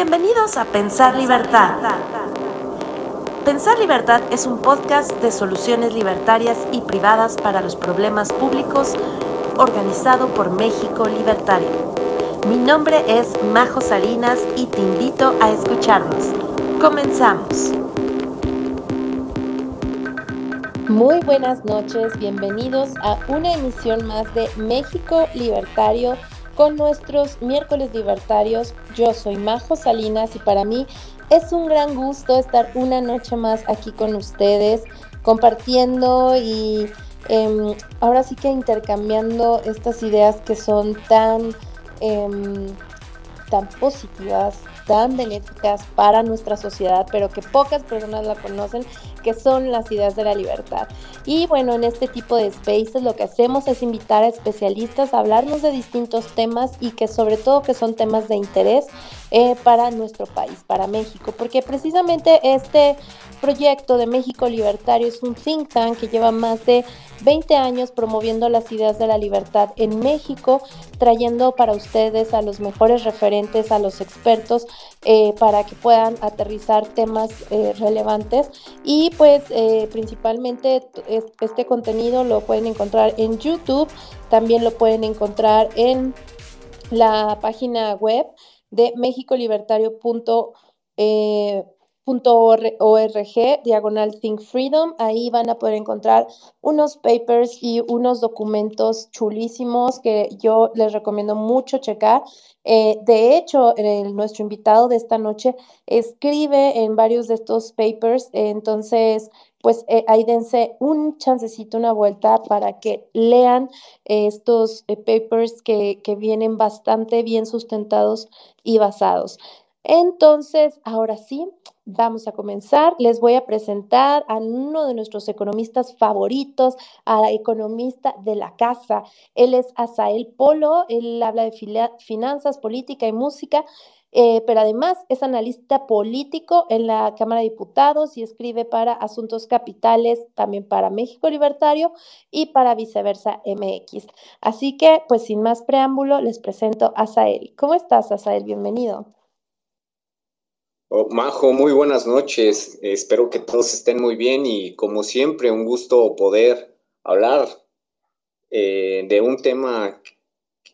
Bienvenidos a Pensar Libertad. Pensar Libertad es un podcast de soluciones libertarias y privadas para los problemas públicos organizado por México Libertario. Mi nombre es Majo Salinas y te invito a escucharnos. Comenzamos. Muy buenas noches, bienvenidos a una emisión más de México Libertario con nuestros miércoles libertarios. Yo soy Majo Salinas y para mí es un gran gusto estar una noche más aquí con ustedes, compartiendo y em, ahora sí que intercambiando estas ideas que son tan, em, tan positivas, tan benéficas para nuestra sociedad, pero que pocas personas la conocen, que son las ideas de la libertad. Y bueno, en este tipo de spaces lo que hacemos es invitar a especialistas a hablarnos de distintos temas y que sobre todo que son temas de interés eh, para nuestro país, para México, porque precisamente este proyecto de México Libertario es un think tank que lleva más de 20 años promoviendo las ideas de la libertad en México, trayendo para ustedes a los mejores referentes, a los expertos, eh, para que puedan aterrizar temas eh, relevantes. Y pues principalmente este contenido lo pueden encontrar en YouTube, también lo pueden encontrar en la página web de mexicolibertario.org, eh, diagonal Think Freedom. Ahí van a poder encontrar unos papers y unos documentos chulísimos que yo les recomiendo mucho checar. Eh, de hecho, nuestro invitado de esta noche escribe en varios de estos papers, entonces pues eh, ahí dense un chancecito, una vuelta para que lean estos eh, papers que, que vienen bastante bien sustentados y basados. Entonces, ahora sí, vamos a comenzar. Les voy a presentar a uno de nuestros economistas favoritos, a la economista de la casa. Él es Asael Polo, él habla de finanzas, política y música. Eh, pero además es analista político en la Cámara de Diputados y escribe para Asuntos Capitales, también para México Libertario y para Viceversa MX. Así que, pues sin más preámbulo, les presento a Sael. ¿Cómo estás, Asael? Bienvenido. Oh, Majo, muy buenas noches. Espero que todos estén muy bien y como siempre, un gusto poder hablar eh, de un tema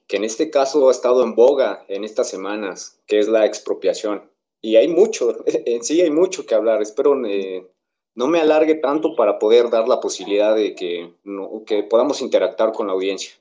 que en este caso ha estado en boga en estas semanas, que es la expropiación. Y hay mucho, en sí hay mucho que hablar. Espero eh, no me alargue tanto para poder dar la posibilidad de que, que podamos interactuar con la audiencia.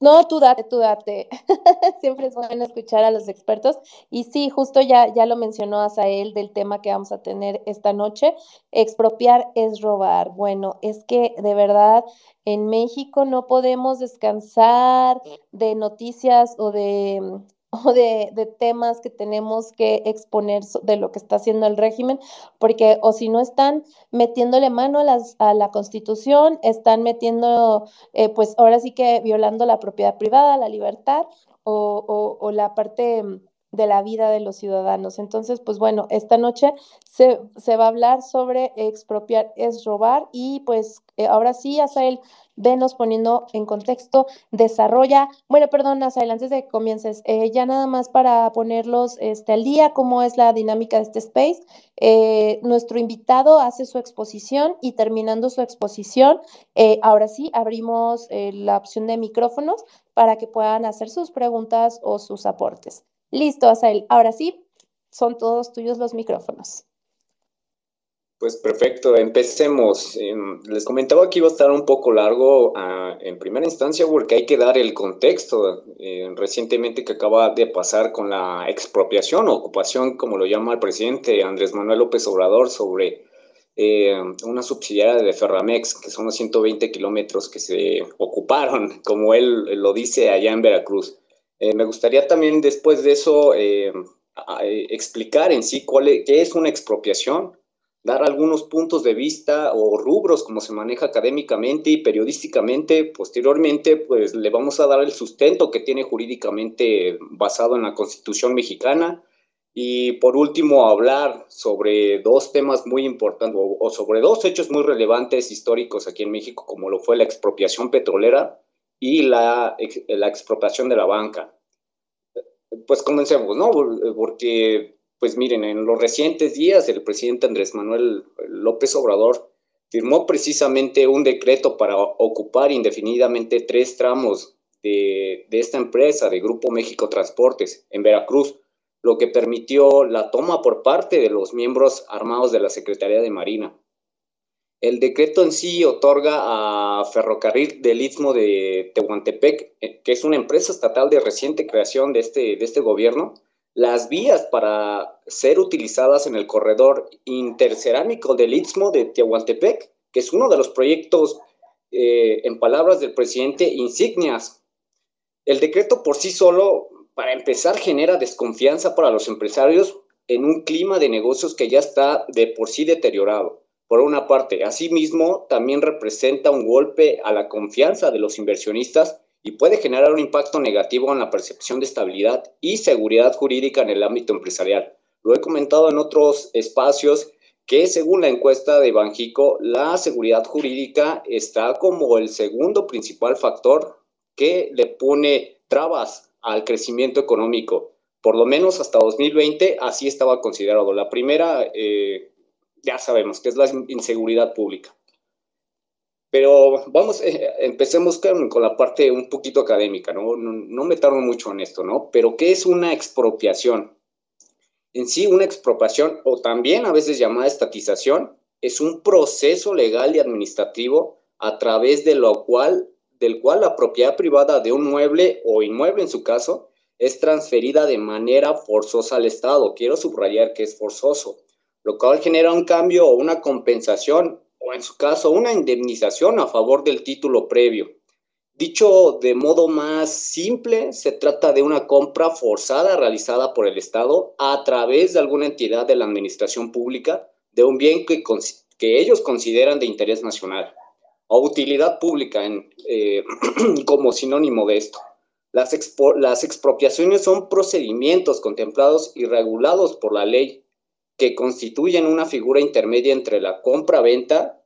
No, tú date, tú date. Siempre es bueno escuchar a los expertos. Y sí, justo ya, ya lo mencionó Asael del tema que vamos a tener esta noche. Expropiar es robar. Bueno, es que de verdad en México no podemos descansar de noticias o de o de, de, temas que tenemos que exponer de lo que está haciendo el régimen, porque o si no están metiéndole mano a, las, a la constitución, están metiendo, eh, pues ahora sí que violando la propiedad privada, la libertad o, o, la parte de la vida de los ciudadanos. Entonces, pues bueno, esta noche se, se va a hablar sobre expropiar es robar y pues eh, ahora sí, Asael, venos poniendo en contexto, desarrolla, bueno, perdón, Asael, antes de que comiences, eh, ya nada más para ponerlos este, al día, cómo es la dinámica de este space, eh, nuestro invitado hace su exposición y terminando su exposición, ahora sí, abrimos la opción de micrófonos para que puedan hacer sus preguntas o sus aportes. Listo, Asael. Ahora sí, son todos tuyos los micrófonos. Pues perfecto, empecemos. Em, les comentaba que iba a estar un poco largo ah, en primera instancia porque hay que dar el contexto eh, recientemente que acaba de pasar con la expropiación o ocupación, como lo llama el presidente Andrés Manuel López Obrador, sobre eh, una subsidiaria de Ferramex, que son los 120 kilómetros que se ocuparon, como él lo dice allá en Veracruz. Eh, me gustaría también después de eso eh, explicar en sí cuál es, qué es una expropiación, dar algunos puntos de vista o rubros como se maneja académicamente y periodísticamente. Posteriormente, pues le vamos a dar el sustento que tiene jurídicamente basado en la Constitución mexicana. Y por último, hablar sobre dos temas muy importantes o sobre dos hechos muy relevantes históricos aquí en México, como lo fue la expropiación petrolera y la, la expropiación de la banca. pues comencemos, ¿no? Porque, pues miren, en los recientes días el presidente Andrés Manuel López Obrador firmó precisamente un decreto para ocupar indefinidamente tres tramos de, de esta empresa, de Grupo México Transportes, en Veracruz, lo que permitió la toma por parte de los miembros armados de la Secretaría de Marina. El decreto en sí otorga a Ferrocarril del Istmo de Tehuantepec, eh, que es una empresa estatal de reciente creación de este, de este gobierno, las vías para ser utilizadas en el corredor intercerámico del Istmo de Tehuantepec, que es uno de los proyectos, eh, en palabras del presidente, insignias. El decreto por sí solo, para empezar, genera desconfianza para los empresarios en un clima de negocios que ya está de por sí deteriorado por una parte. Asimismo, también representa un golpe a la confianza de los inversionistas y puede generar un impacto negativo en la percepción de estabilidad y seguridad jurídica en el ámbito empresarial. Lo he comentado en otros espacios que según la encuesta de Banjico, la seguridad jurídica está como el segundo principal factor que le pone trabas al crecimiento económico. Por lo menos hasta 2020 así estaba considerado. La primera, eh, ya sabemos que es la inseguridad pública. Pero vamos, eh, empecemos con, con, la parte un poquito académica, ¿no? ¿no? No me tardo mucho en esto, ¿no? Pero ¿qué es una expropiación? En sí, una expropiación, o también a veces llamada estatización, es un proceso legal y administrativo a través de lo cual, del cual la propiedad privada de un mueble o inmueble en su caso es transferida de manera forzosa al Estado. Quiero subrayar que es forzoso lo cual genera un cambio o una compensación, en su caso, una indemnización a favor del título previo. Dicho de modo más simple, se trata de una compra forzada realizada por el Estado a través de alguna entidad de la administración pública de un bien que, que ellos consideran de interés nacional o utilidad pública en, eh, como sinónimo de esto. Las, las expropiaciones son procedimientos contemplados y regulados por la ley que constituyen una figura intermedia entre la compra-venta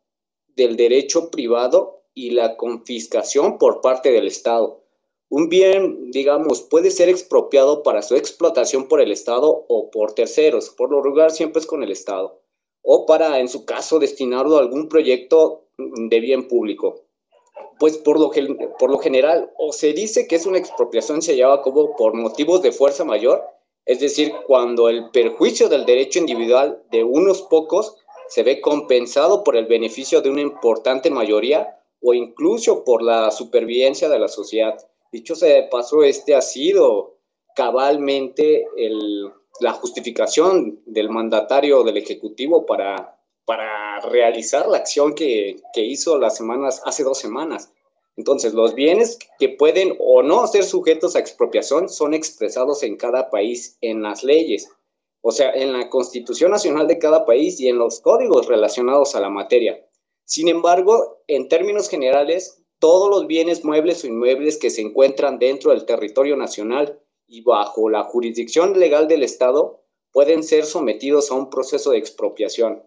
del derecho privado y la confiscación por parte del Estado. Un bien, digamos, puede ser expropiado para su explotación por el Estado o por terceros, por lo regular siempre es con el Estado, o para, en su caso, destinarlo a algún proyecto de bien público. Pues por lo, por lo general, o se dice que es una expropiación se lleva como por motivos de fuerza mayor, es decir, cuando el perjuicio del derecho individual de unos pocos se ve compensado por el beneficio de una importante mayoría o incluso por la supervivencia de la sociedad. Dicho sea de paso, este ha sido cabalmente la justificación del mandatario del Ejecutivo para, para realizar la acción que, que hizo las semanas, hace dos semanas. Entonces, los bienes que pueden o no ser sujetos a expropiación son expresados en cada país en las leyes, o sea, en la Constitución Nacional de cada país y en los códigos relacionados a la materia. Sin embargo, en términos generales, todos los bienes muebles o inmuebles que se encuentran dentro del territorio nacional y bajo la jurisdicción legal del Estado pueden ser sometidos a un proceso de expropiación.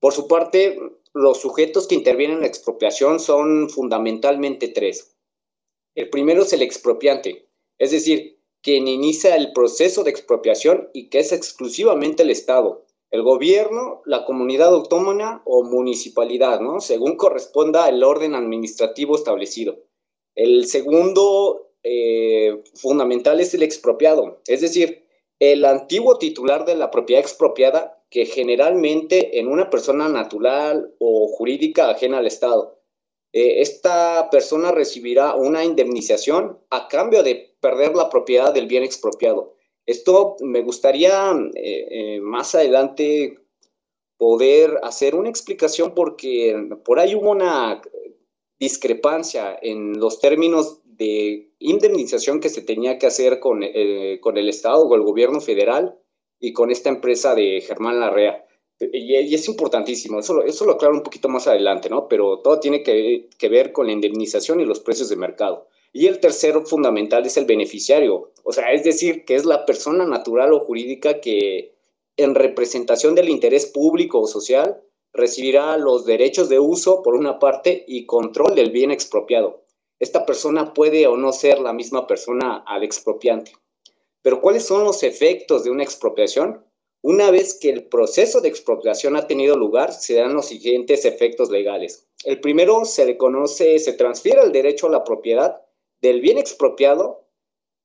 Por su parte, los sujetos que intervienen en la expropiación son fundamentalmente tres. El primero es el expropiante, es decir, quien inicia el proceso de expropiación y que es exclusivamente el Estado, el gobierno, la comunidad autónoma o municipalidad, ¿no? Según corresponda el orden administrativo establecido. El segundo eh, fundamental es el expropiado, es decir, el antiguo titular de la propiedad expropiada que generalmente en una persona natural o jurídica ajena al Estado. Eh, esta persona recibirá una indemnización a cambio de perder la propiedad del bien expropiado. Esto me gustaría eh, eh, más adelante poder hacer una explicación porque por ahí hubo una discrepancia en los términos de indemnización que se tenía que hacer con, con el Estado o el gobierno federal y con esta empresa de Germán Larrea. Y, es importantísimo, eso, eso lo aclaro un poquito más adelante, ¿no? Pero todo tiene que, que ver con la indemnización y los precios de mercado. Y el tercero fundamental es el beneficiario, o sea, es decir, que es la persona natural o jurídica que en representación del interés público o social recibirá los derechos de uso por una parte y control del bien expropiado. Esta persona puede o no ser la misma persona al expropiante. Pero ¿cuáles son los efectos de una expropiación? Una vez que el proceso de expropiación ha tenido lugar, se dan los siguientes efectos legales. El primero se reconoce, se transfiere el derecho a la propiedad del bien expropiado,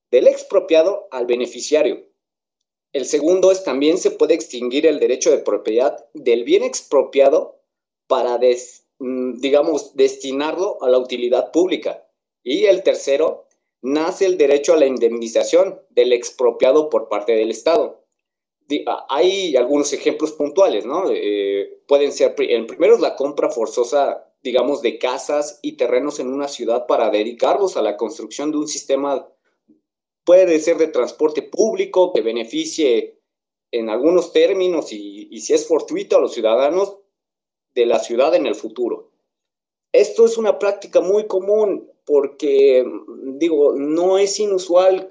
del expropiado al beneficiario. El segundo es también se puede extinguir el derecho de propiedad del bien expropiado para, mm, digamos, destinarlo a la utilidad pública. Y el tercero, nace el derecho a la indemnización del expropiado por parte del Estado. Hay algunos ejemplos puntuales, ¿no? Eh, pueden ser, el primero es la compra forzosa, digamos, de casas y terrenos en una ciudad para dedicarlos a la construcción de un sistema, puede ser de transporte público que beneficie en algunos términos y, y si es fortuito a los ciudadanos de la ciudad en el futuro. Esto es una práctica muy común porque, digo, no es inusual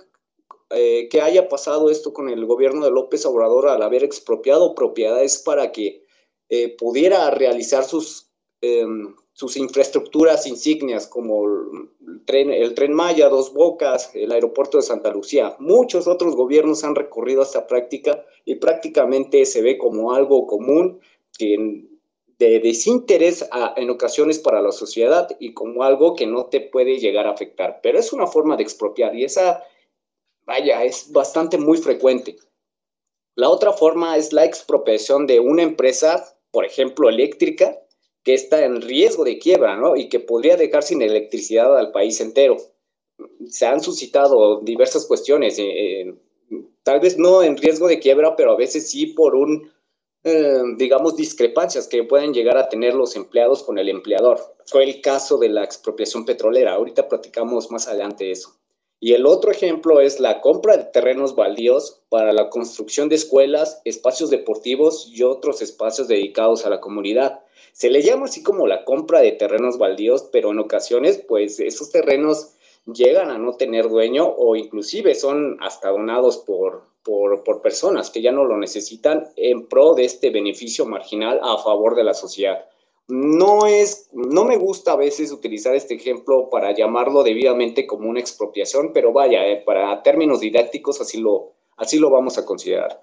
eh, que haya pasado esto con el gobierno de López Obrador al haber expropiado propiedades para que eh, pudiera realizar sus, em, sus infraestructuras insignias como el tren, el tren Maya, Dos Bocas, el aeropuerto de Santa Lucía. Muchos otros gobiernos han recurrido a esta práctica y prácticamente se ve como algo común que de desinterés en ocasiones para la sociedad y como algo que no te puede llegar a afectar. Pero es una forma de expropiar y esa, vaya, es bastante muy frecuente. La otra forma es la expropiación de una empresa, por ejemplo, eléctrica, que está en riesgo de quiebra, ¿no? Y que podría dejar sin electricidad al país entero. Se han suscitado diversas cuestiones, eh, eh, tal vez no en riesgo de quiebra, pero a veces sí por un eh, digamos, discrepancias que pueden llegar a tener los empleados con el empleador. Fue el caso de la expropiación petrolera. Ahorita platicamos más adelante eso. Y el otro ejemplo es la compra de terrenos baldíos para la construcción de escuelas, espacios deportivos y otros espacios dedicados a la comunidad. Se le llama así como la compra de terrenos baldíos, pero en ocasiones, pues esos terrenos llegan a no tener dueño o inclusive son hasta donados por, por, personas que ya no lo necesitan en pro de este beneficio marginal a favor de la sociedad. No es, no me gusta a veces utilizar este ejemplo para llamarlo debidamente como una expropiación, pero vaya, eh, para términos didácticos así lo, así lo vamos a considerar.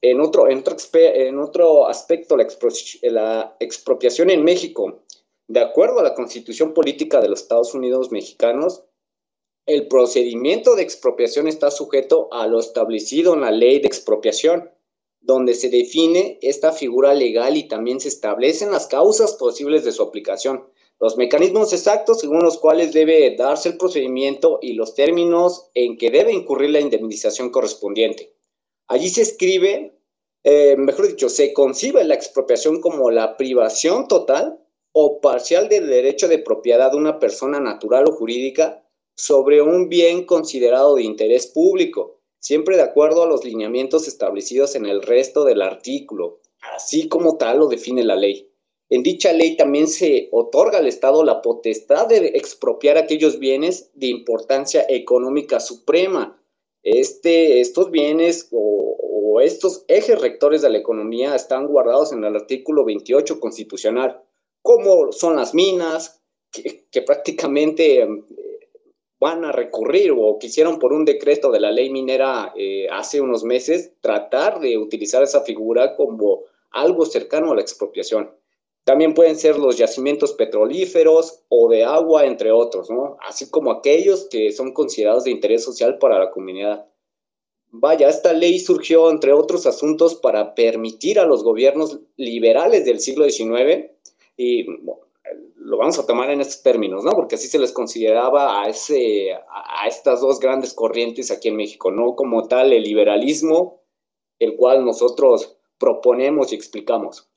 En otro, en otro, aspecto, la, la expropiación en México, de acuerdo a la constitución política de los Estados Unidos mexicanos, el procedimiento de expropiación está sujeto a lo establecido en la ley de expropiación, donde se define esta figura legal y también se establecen las causas posibles de su aplicación, los mecanismos exactos según los cuales debe darse el procedimiento y los términos en que debe incurrir la indemnización correspondiente. Allí se escribe, eh, mejor dicho, se concibe la expropiación como la privación total o parcial del derecho de propiedad de una persona natural o jurídica sobre un bien considerado de interés público, siempre de acuerdo a los lineamientos establecidos en el resto del artículo, así como tal lo define la ley. En dicha ley también se otorga al Estado la potestad de expropiar aquellos bienes de importancia económica suprema. Este, estos bienes o, estos ejes rectores de la economía están guardados en el artículo 28 constitucional, como son las minas, que, que prácticamente van a recurrir o quisieron por un decreto de la ley minera eh, hace unos meses tratar de utilizar esa figura como algo cercano a la expropiación. También pueden ser los yacimientos petrolíferos o de agua, entre otros, ¿no? Así como aquellos que son considerados de interés social para la comunidad. Vaya, esta ley surgió, entre otros asuntos, para permitir a los gobiernos liberales del siglo XIX y lo vamos a tomar en estos términos, ¿no? Porque así se les consideraba a, ese, a estas dos grandes corrientes aquí en México, no como tal el liberalismo, el cual nosotros proponemos y explicamos.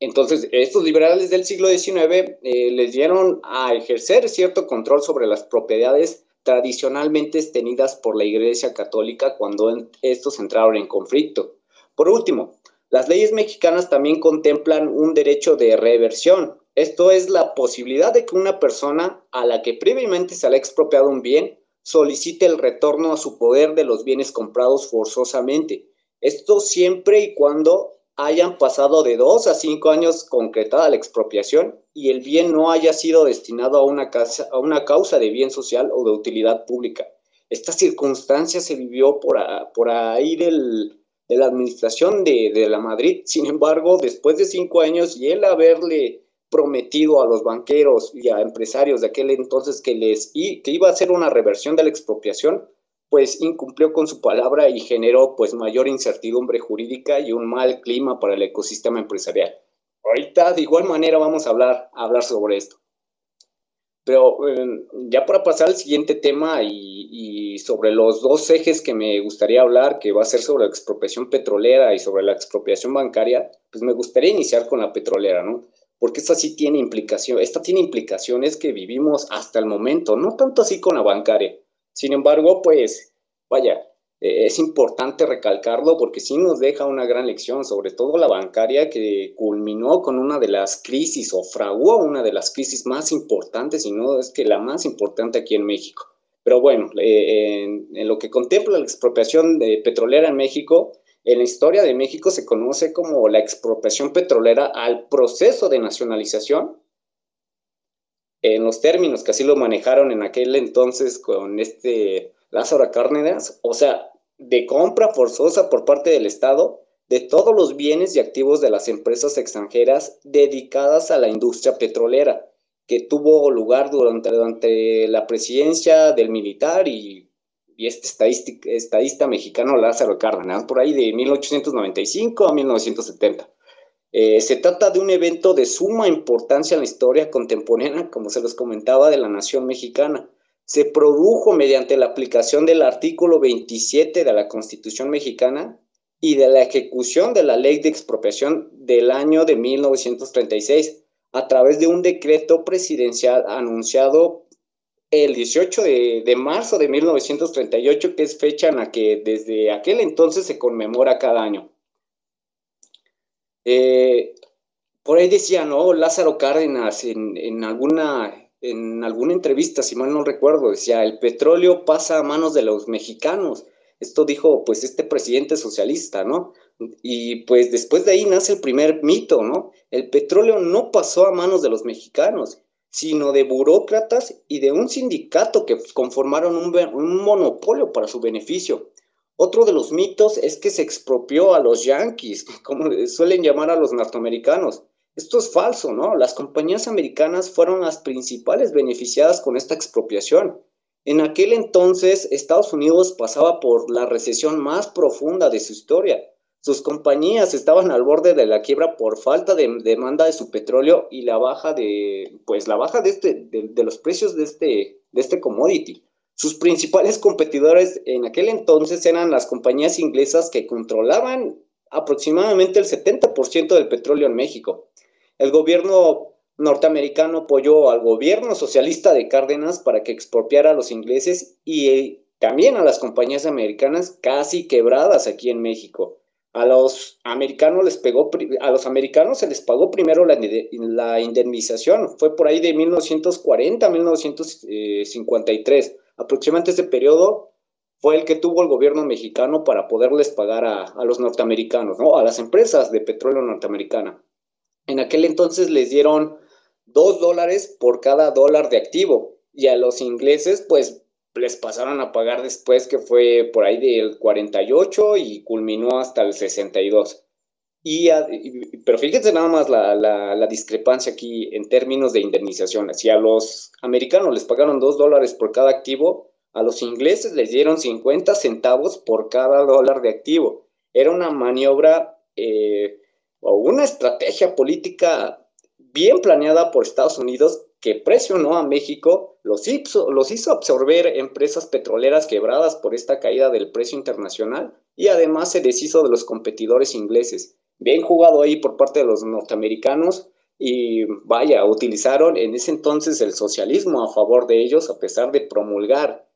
Entonces, estos liberales del siglo XIX eh, les dieron a ejercer cierto control sobre las propiedades tradicionalmente tenidas por la Iglesia Católica cuando estos entraron en conflicto. Por último, las leyes mexicanas también contemplan un derecho de reversión, esto es la posibilidad de que una persona a la que previamente se le ha expropiado un bien solicite el retorno a su poder de los bienes comprados forzosamente. Esto siempre y cuando hayan pasado de dos a cinco años concretada la expropiación y el bien no haya sido destinado a una, a una causa de bien social o de utilidad pública. esta circunstancia se vivió por, por ahí del, de la administración de, de, la Madrid. Sin embargo, después de cinco años y él haberle prometido a los banqueros y a empresarios de aquel entonces que les y, que iba a hacer una reversión de la expropiación, pues incumplió con su palabra y generó pues mayor incertidumbre jurídica y un mal clima para el ecosistema empresarial. Ahorita de igual manera vamos a hablar, hablar sobre esto. Pero em, ya para pasar al siguiente tema y, sobre los dos ejes que me gustaría hablar, que va a ser sobre la expropiación petrolera y sobre la expropiación bancaria, pues me gustaría iniciar con la petrolera, ¿no? Porque esta sí tiene implicación, esta tiene implicaciones que vivimos hasta el momento, no tanto así con la bancaria. Sin embargo, pues, vaya, eh, es importante recalcarlo porque sí nos deja una gran lección, sobre todo la bancaria que culminó con una de las crisis o fraguó una de las crisis más importantes, y no es que la más importante aquí en México. Pero bueno, eh, en, en, lo que contempla la expropiación de petrolera en México, en la historia de México se conoce como la expropiación petrolera al proceso de nacionalización, en los términos que así lo manejaron en aquel entonces con este Lázaro Cárdenas, o sea, de compra forzosa por parte del Estado de todos los bienes y activos de las empresas extranjeras dedicadas a la industria petrolera, que tuvo lugar durante, durante la presidencia del militar y, y este estadista mexicano Lázaro Cárdenas, por ahí de 1895 a 1970. Eh, se trata de un evento de suma importancia en la historia contemporánea, como se los comentaba, de la nación mexicana se produjo mediante la aplicación del artículo 27 de la Constitución mexicana y de la ejecución de la ley de expropiación del año de 1936 a través de un decreto presidencial anunciado el 18 de, marzo de 1938, que es fecha en la que desde aquel entonces se conmemora cada año. Eh, por ahí decía, ¿no? Lázaro Cárdenas en, en alguna en alguna entrevista, si mal no recuerdo, decía, el petróleo pasa a manos de los mexicanos. Esto dijo pues este presidente socialista, ¿no? Y pues después de ahí nace el primer mito, ¿no? El petróleo no pasó a manos de los mexicanos, sino de burócratas y de un sindicato que conformaron un, un monopolio para su beneficio. Otro de los mitos es que se expropió a los yanquis, como suelen llamar a los norteamericanos. Esto es falso, ¿no? Las compañías americanas fueron las principales beneficiadas con esta expropiación. En aquel entonces, Estados Unidos pasaba por la recesión más profunda de su historia. Sus compañías estaban al borde de la quiebra por falta de demanda de su petróleo y la baja de, pues la baja de, este, de, los precios de este, de este commodity. Sus principales competidores en aquel entonces eran las compañías inglesas que controlaban aproximadamente el 70% del petróleo en México. El gobierno norteamericano apoyó al gobierno socialista de Cárdenas para que expropiara a los ingleses y eh, también a las compañías americanas casi quebradas aquí en México. A los americanos les pegó, a los americanos se les pagó primero la, la indemnización, fue por ahí de 1940 a 1953. Aproximadamente ese periodo fue el que tuvo el gobierno mexicano para poderles pagar a, a los norteamericanos, ¿no? a las empresas de petróleo norteamericana. En aquel entonces les dieron dos dólares por cada dólar de activo y a los ingleses pues les pasaron a pagar después que fue por ahí del 48 y culminó hasta el 62. Y, pero fíjense nada más la, la, discrepancia aquí en términos de indemnización. Si a los americanos les pagaron dos dólares por cada activo, a los ingleses les dieron 50 centavos por cada dólar de activo. Era una maniobra eh, o una estrategia política bien planeada por Estados Unidos que presionó a México, los hizo, los hizo absorber empresas petroleras quebradas por esta caída del precio internacional y además se deshizo de los competidores ingleses. Bien jugado ahí por parte de los norteamericanos y vaya, utilizaron en ese entonces el socialismo a favor de ellos a pesar de promulgar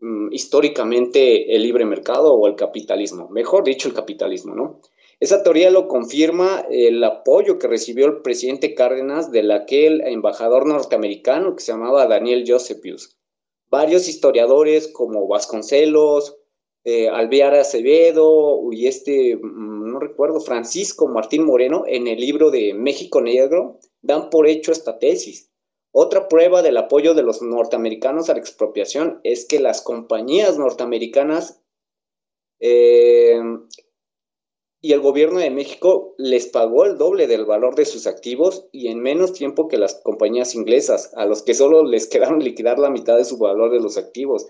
mm, históricamente el libre mercado o el capitalismo, mejor dicho el capitalismo, ¿no? Esa teoría lo confirma el apoyo que recibió el presidente Cárdenas de aquel embajador norteamericano que se llamaba Daniel Josepius. Varios historiadores como Vasconcelos, eh, Alvear Acevedo y este, mm, no recuerdo, Francisco Martín Moreno, en el libro de México Negro, dan por hecho esta tesis. Otra prueba del apoyo de los norteamericanos a la expropiación es que las compañías norteamericanas eh, y el gobierno de México les pagó el doble del valor de sus activos y en menos tiempo que las compañías inglesas, a los que solo les quedaron liquidar la mitad de su valor de los activos.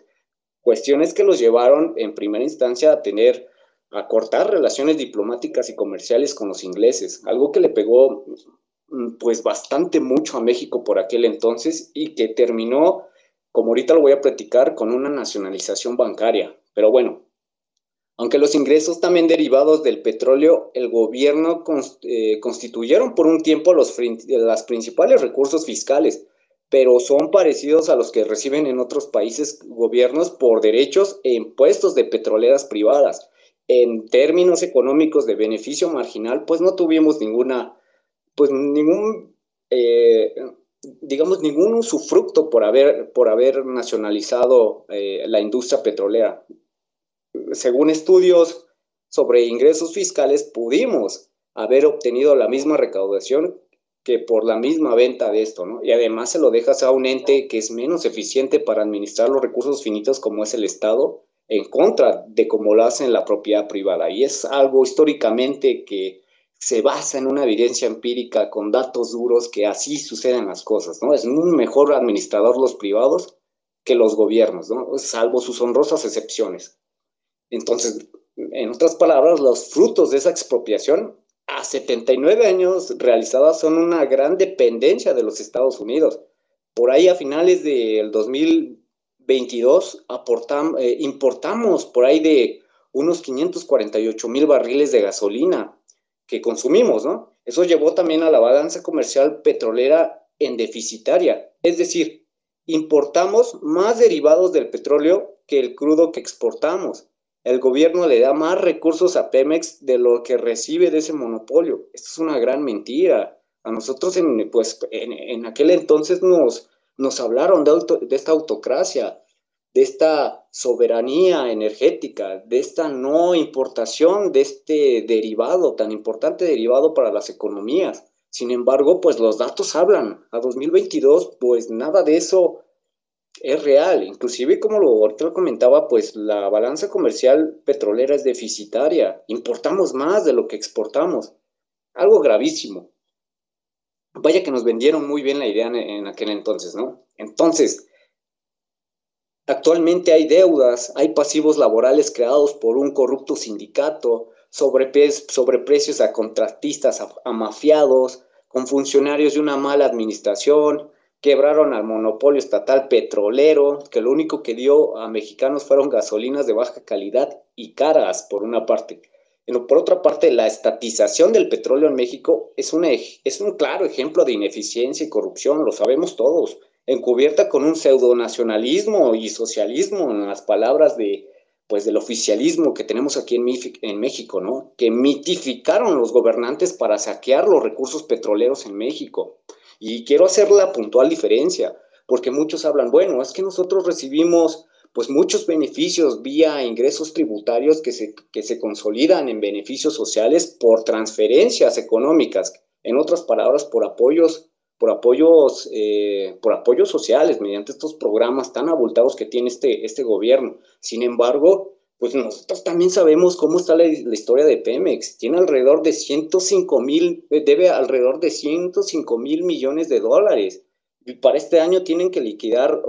Cuestiones que los llevaron en primera instancia a tener, a cortar relaciones diplomáticas y comerciales con los ingleses, algo que le pegó mm, pues bastante mucho a México por aquel entonces y que terminó, como ahorita lo voy a platicar, con una nacionalización bancaria. Pero bueno, aunque los ingresos también derivados del petróleo, el gobierno eh, constituyeron por un tiempo los, las principales recursos fiscales, pero son parecidos a los que reciben en otros países gobiernos por derechos e impuestos de petroleras privadas. En términos económicos de beneficio marginal, pues no tuvimos ninguna, pues ningún, eh, digamos, ningún usufructo por haber, por haber nacionalizado eh, la industria petrolera según estudios sobre ingresos fiscales, pudimos haber obtenido la misma recaudación que por la misma venta de esto, ¿no? Y además se lo dejas a un ente que es menos eficiente para administrar los recursos finitos como es el Estado, en contra de cómo lo hacen la propiedad privada. Y es algo históricamente que se basa en una evidencia empírica con datos duros que así suceden las cosas, ¿no? Es un mejor administrador los privados que los gobiernos, ¿no? Salvo sus honrosas excepciones. Entonces, en otras palabras, los frutos de esa expropiación a 79 años realizadas son una gran dependencia de los Estados Unidos. Por ahí a finales del 2022 eh, importamos por ahí de unos 548 mil barriles de gasolina que consumimos, ¿no? Eso llevó también a la balanza comercial petrolera en deficitaria. Es decir, importamos más derivados del petróleo que el crudo que exportamos el gobierno le da más recursos a Pemex de lo que recibe de ese monopolio. Esto es una gran mentira. A nosotros, en, pues, en, aquel entonces nos, nos hablaron de, de esta autocracia, de esta soberanía energética, de esta no importación de este derivado, tan importante derivado para las economías. Sin embargo, pues los datos hablan. A 2022, pues nada de eso es real. Inclusive, como lo, ahorita comentaba, pues la balanza comercial petrolera es deficitaria. Importamos más de lo que exportamos. Algo gravísimo. Vaya que nos vendieron muy bien la idea en, aquel entonces, ¿no? Entonces, actualmente hay deudas, hay pasivos laborales creados por un corrupto sindicato, sobreprecios a contratistas, a mafiados, con funcionarios de una mala administración, quebraron al monopolio estatal petrolero, que lo único que dio a mexicanos fueron gasolinas de baja calidad y caras, por una parte. Por otra parte, la estatización del petróleo en México es un, es un claro ejemplo de ineficiencia y corrupción, lo sabemos todos, encubierta con un pseudonacionalismo y socialismo, en las palabras de, pues, del oficialismo que tenemos aquí en, en México, ¿no? Que mitificaron los gobernantes para saquear los recursos petroleros en México. Y quiero hacer la puntual diferencia, porque muchos hablan, bueno, es que nosotros recibimos pues muchos beneficios vía ingresos tributarios que se, que se consolidan en beneficios sociales por transferencias económicas, en otras palabras, por apoyos, por apoyos, eh, por apoyos sociales mediante estos programas tan abultados que tiene este, este gobierno. Sin embargo, pues nosotros también sabemos cómo está la, historia de Pemex. Tiene alrededor de 105 mil, eh, debe alrededor de 105 mil millones de dólares. Y para este año tienen que liquidar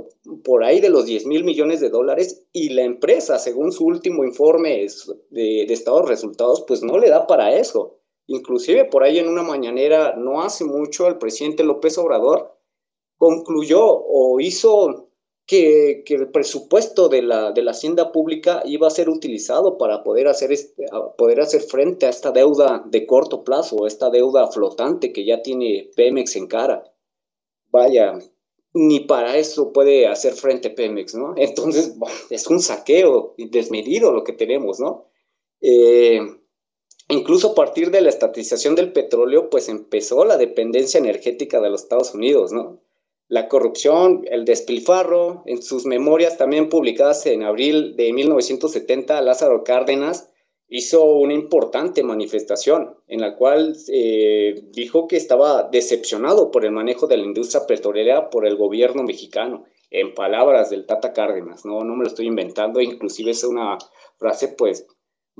por ahí de los 10 mil millones de dólares y la empresa, según su último informe de, de estado de resultados, pues no le da para eso. Inclusive por ahí en una mañanera no hace mucho el presidente López Obrador concluyó o hizo que, el presupuesto de la, de la, hacienda pública iba a ser utilizado para poder hacer, este, poder hacer frente a esta deuda de corto plazo, esta deuda flotante que ya tiene Pemex en cara. Vaya, ni para eso puede hacer frente Pemex, ¿no? Entonces, es un saqueo desmedido lo que tenemos, ¿no? Eh, incluso a partir de la estatización del petróleo, pues empezó la dependencia energética de los Estados Unidos, ¿no? La corrupción, el despilfarro. En sus memorias también publicadas en abril de 1970, Lázaro Cárdenas hizo una importante manifestación en la cual eh, dijo que estaba decepcionado por el manejo de la industria petrolera por el gobierno mexicano, en palabras del Tata Cárdenas, no, no me lo estoy inventando, inclusive es una frase pues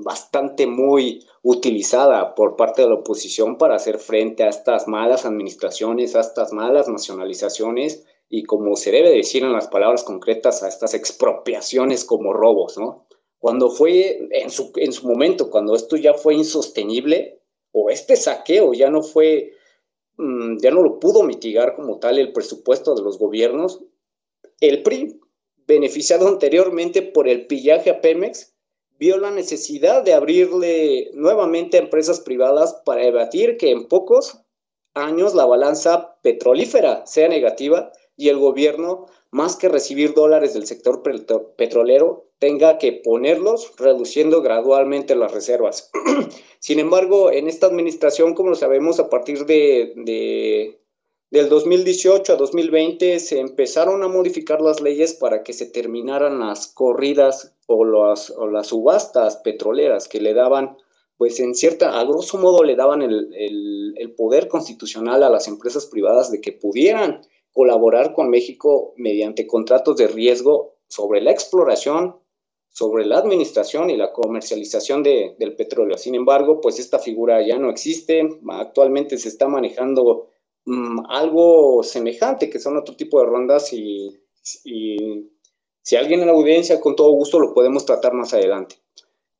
bastante muy utilizada por parte de la oposición para hacer frente a estas malas administraciones, a estas malas nacionalizaciones y como se debe decir en las palabras concretas, a estas expropiaciones como robos, ¿no? Cuando fue en su, en su momento, cuando esto ya fue insostenible, o este saqueo ya no fue, mm, ya no lo pudo mitigar como tal el presupuesto de los gobiernos, el PRI, beneficiado anteriormente por el pillaje a Pemex, vio la necesidad de abrirle nuevamente a empresas privadas para evadir que en pocos años la balanza petrolífera sea negativa y el gobierno, más que recibir dólares del sector petrolero, tenga que ponerlos reduciendo gradualmente las reservas. Sin embargo, en esta administración, como lo sabemos, a partir de, del 2018 a 2020 se empezaron a modificar las leyes para que se terminaran las corridas o las, o las subastas petroleras que le daban, pues en cierta, a grosso modo le daban el, el, el poder constitucional a las empresas privadas de que pudieran colaborar con México mediante contratos de riesgo sobre la exploración, sobre la administración y la comercialización de, del petróleo. Sin embargo, pues esta figura ya no existe. Actualmente se está manejando mm, algo semejante, que son otro tipo de rondas y, y, si alguien en la audiencia, con todo gusto lo podemos tratar más adelante.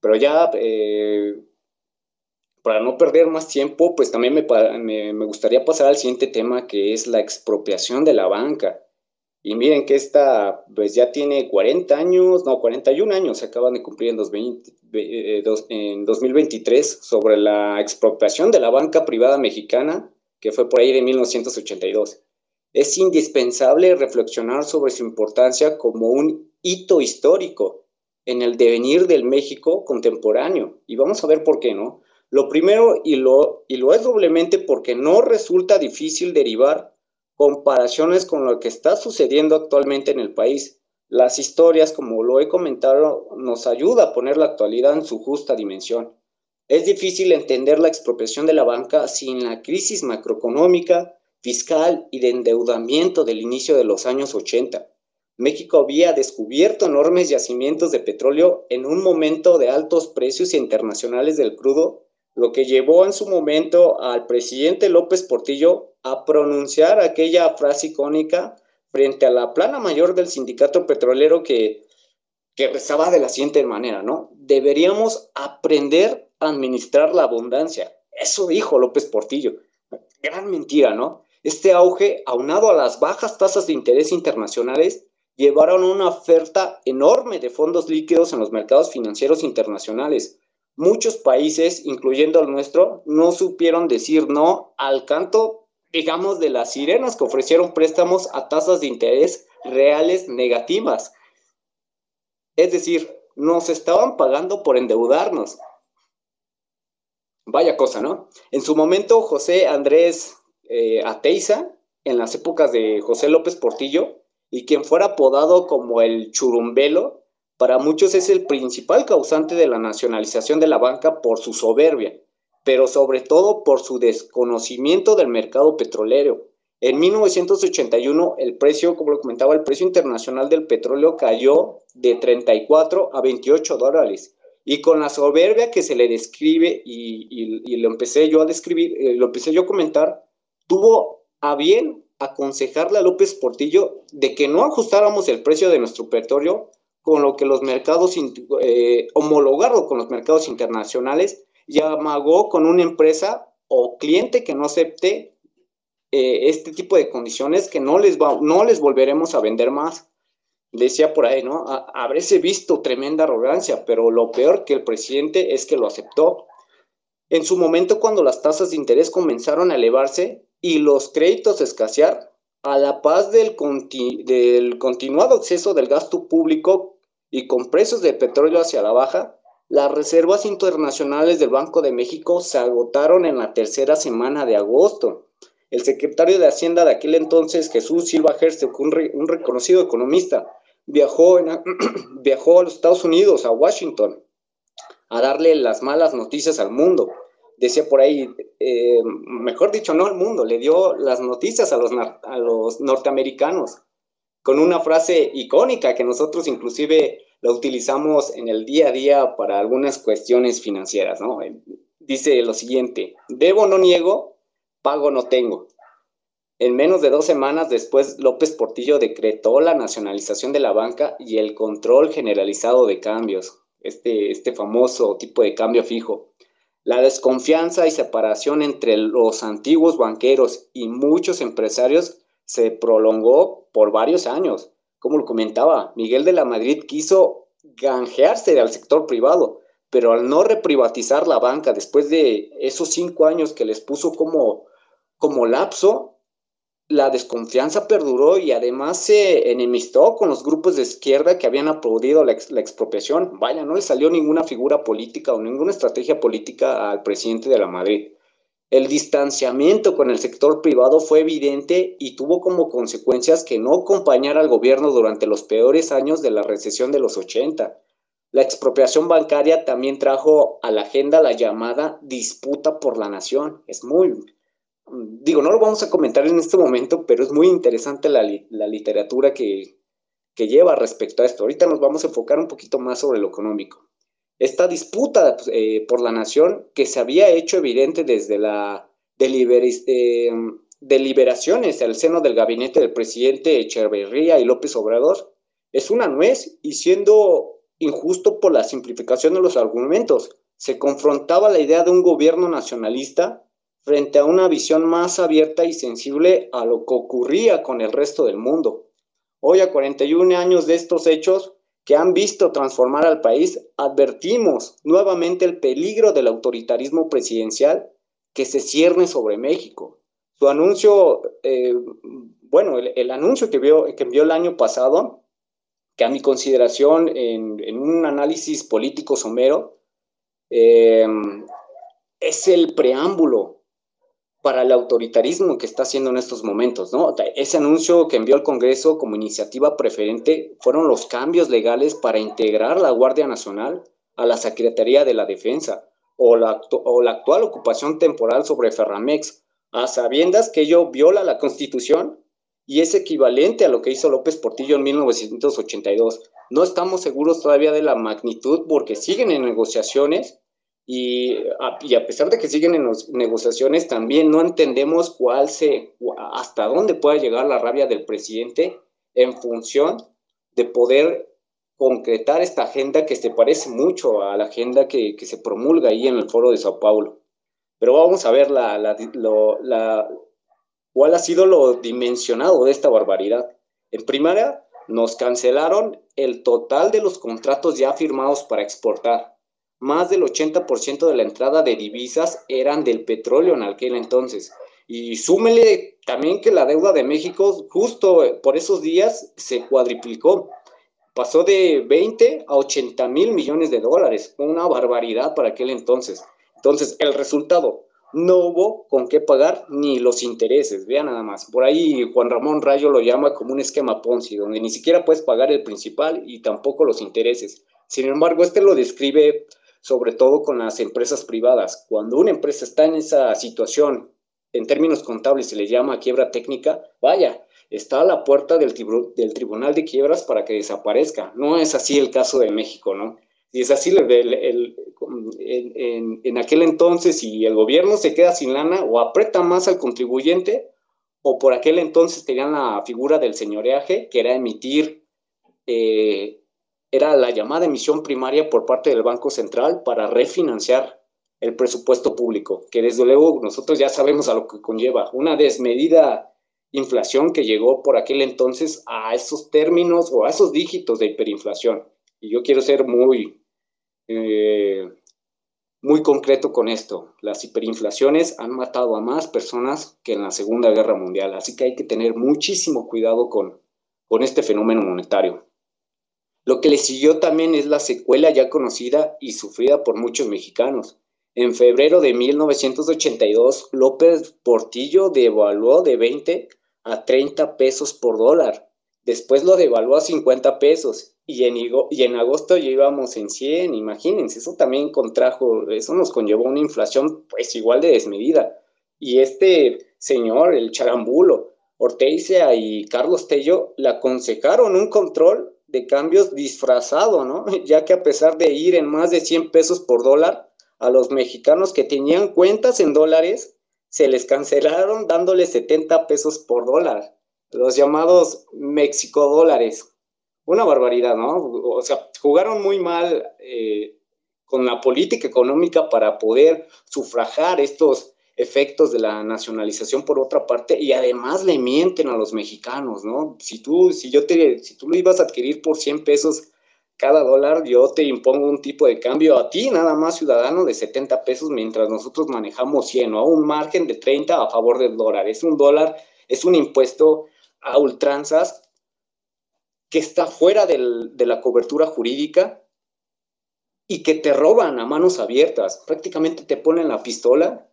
Pero ya, eh, para no perder más tiempo, pues también me, me, gustaría pasar al siguiente tema, que es la expropiación de la banca. Y miren que esta, pues ya tiene 40 años, no, 41 años, se acaban de cumplir en, 2020, eh, en 2023, sobre la expropiación de la banca privada mexicana, que fue por ahí de 1982. Es indispensable reflexionar sobre su importancia como un hito histórico en el devenir del México contemporáneo. Y vamos a ver por qué, ¿no? Lo primero, y lo, y lo es doblemente porque no resulta difícil derivar comparaciones con lo que está sucediendo actualmente en el país. Las historias, como lo he comentado, nos ayuda a poner la actualidad en su justa dimensión. Es difícil entender la expropiación de la banca sin la crisis macroeconómica, fiscal y de endeudamiento del inicio de los años 80. México había descubierto enormes yacimientos de petróleo en un momento de altos precios internacionales del crudo lo que llevó en su momento al presidente López Portillo a pronunciar aquella frase icónica frente a la plana mayor del sindicato petrolero que, que rezaba de la siguiente manera, ¿no? Deberíamos aprender a administrar la abundancia. Eso dijo López Portillo. Gran mentira, ¿no? Este auge, aunado a las bajas tasas de interés internacionales, llevaron a una oferta enorme de fondos líquidos en los mercados financieros internacionales, muchos países, incluyendo el nuestro, no supieron decir no al canto, digamos, de las sirenas que ofrecieron préstamos a tasas de interés reales negativas. Es decir, nos estaban pagando por endeudarnos. Vaya cosa, ¿no? En su momento, José Andrés eh, Ateiza, en las épocas de José López Portillo, y quien fuera apodado como el churumbelo, para muchos es el principal causante de la nacionalización de la banca por su soberbia, pero sobre todo por su desconocimiento del mercado petrolero. En 1981 el precio, como lo comentaba, el precio internacional del petróleo cayó de 34 a 28 dólares. Y con la soberbia que se le describe y, lo empecé yo a describir, eh, lo empecé yo a comentar, tuvo a bien aconsejarle a López Portillo de que no ajustáramos el precio de nuestro petróleo con lo que los mercados, eh, homologarlo con los mercados internacionales y amagó con una empresa o cliente que no acepte eh, este tipo de condiciones que no les, va, no les volveremos a vender más. Decía por ahí, ¿no? Habrése visto tremenda arrogancia, pero lo peor que el presidente es que lo aceptó. En su momento, cuando las tasas de interés comenzaron a elevarse y los créditos escasear, a la paz del, del continuado acceso del gasto público y con precios de petróleo hacia la baja, las reservas internacionales del Banco de México se agotaron en la tercera semana de agosto. El secretario de Hacienda de aquel entonces, Jesús Silva Herzog, un, un reconocido economista, viajó, viajó a los Estados Unidos, a Washington, a darle las malas noticias al mundo. Decía por ahí, eh, mejor dicho, no al mundo, le dio las noticias a los, a los norteamericanos con una frase icónica que nosotros inclusive la utilizamos en el día a día para algunas cuestiones financieras, ¿no? Dice lo siguiente, debo no niego, pago no tengo. En menos de dos semanas después, López Portillo decretó la nacionalización de la banca y el control generalizado de cambios, este, este famoso tipo de cambio fijo. La desconfianza y separación entre los antiguos banqueros y muchos empresarios se prolongó por varios años. Como lo comentaba, Miguel de la Madrid quiso ganjearse al sector privado, pero al no reprivatizar la banca después de esos cinco años que les puso como, como lapso, la desconfianza perduró y además se enemistó con los grupos de izquierda que habían aplaudido la, expropiación. Vaya, no le salió ninguna figura política o ninguna estrategia política al presidente de la Madrid. El distanciamiento con el sector privado fue evidente y tuvo como consecuencias que no acompañara al gobierno durante los peores años de la recesión de los 80. La expropiación bancaria también trajo a la agenda la llamada disputa por la nación. Es muy, digo, no lo vamos a comentar en este momento, pero es muy interesante la, literatura que, lleva respecto a esto. Ahorita nos vamos a enfocar un poquito más sobre lo económico. Esta disputa pues, eh, por la nación que se había hecho evidente desde la eh, deliberaciones al seno del gabinete del presidente Echeverría y López Obrador es una nuez y siendo injusto por la simplificación de los argumentos, se confrontaba la idea de un gobierno nacionalista frente a una visión más abierta y sensible a lo que ocurría con el resto del mundo. Hoy, a 41 años de estos hechos que han visto transformar al país, advertimos nuevamente el peligro del autoritarismo presidencial que se cierne sobre México. Su anuncio, eh, bueno, el, anuncio que, vio, que envió el año pasado, que a mi consideración en, un análisis político somero, eh, es el preámbulo para el autoritarismo que está haciendo en estos momentos, ¿no? Ese anuncio que envió al Congreso como iniciativa preferente fueron los cambios legales para integrar la Guardia Nacional a la Secretaría de la Defensa o la, o la actual ocupación temporal sobre Ferramex, a sabiendas que ello viola la Constitución y es equivalente a lo que hizo López Portillo en 1982. No estamos seguros todavía de la magnitud porque siguen en negociaciones y a, y a, pesar de que siguen en las negociaciones, también no entendemos cuál se, hasta dónde puede llegar la rabia del presidente en función de poder concretar esta agenda que se parece mucho a la agenda que, que se promulga ahí en el foro de Sao Paulo. Pero vamos a ver la, la, la, cuál ha sido lo dimensionado de esta barbaridad. En primera, nos cancelaron el total de los contratos ya firmados para exportar más del 80% de la entrada de divisas eran del petróleo en aquel entonces. Y súmele también que la deuda de México justo por esos días se cuadriplicó. Pasó de 20 a 80 mil millones de dólares. Una barbaridad para aquel entonces. Entonces, el resultado, no hubo con qué pagar ni los intereses. Vean nada más. Por ahí Juan Ramón Rayo lo llama como un esquema Ponzi, donde ni siquiera puedes pagar el principal y tampoco los intereses. Sin embargo, este lo describe sobre todo con las empresas privadas. Cuando una empresa está en esa situación, en términos contables se le llama quiebra técnica, vaya, está a la puerta del, Tribunal de Quiebras para que desaparezca. No es así el caso de México, ¿no? Y es así el, en, en, aquel entonces, si el gobierno se queda sin lana o aprieta más al contribuyente, o por aquel entonces tenían la figura del señoreaje, que era emitir eh, era la llamada emisión primaria por parte del Banco Central para refinanciar el presupuesto público, que desde luego nosotros ya sabemos a lo que conlleva, una desmedida inflación que llegó por aquel entonces a esos términos o a esos dígitos de hiperinflación. Y yo quiero ser muy, eh, muy concreto con esto. Las hiperinflaciones han matado a más personas que en la Segunda Guerra Mundial, así que hay que tener muchísimo cuidado con, con este fenómeno monetario. Lo que le siguió también es la secuela ya conocida y sufrida por muchos mexicanos. En febrero de 1982, López Portillo devaluó de 20 a 30 pesos por dólar. Después lo devaluó a 50 pesos y en, y en agosto ya íbamos en 100, imagínense, eso también contrajo, eso nos conllevó una inflación pues igual de desmedida. Y este señor, el charambulo, Orteiza y Carlos Tello, le aconsejaron un control de cambios disfrazado, ¿no? Ya que a pesar de ir en más de 100 pesos por dólar, a los mexicanos que tenían cuentas en dólares, se les cancelaron dándoles 70 pesos por dólar, los llamados México dólares una barbaridad, ¿no? O sea, jugaron muy mal eh, con la política económica para poder sufrajar estos efectos de la nacionalización por otra parte y además le mienten a los mexicanos, ¿no? Si tú, si yo te, si tú lo ibas a adquirir por 100 pesos cada dólar, yo te impongo un tipo de cambio a ti, nada más ciudadano, de 70 pesos, mientras nosotros manejamos 100, ¿no? Un margen de 30 a favor del dólar. Es un dólar, es un impuesto a ultranzas que está fuera de la cobertura jurídica y que te roban a manos abiertas. Prácticamente te ponen la pistola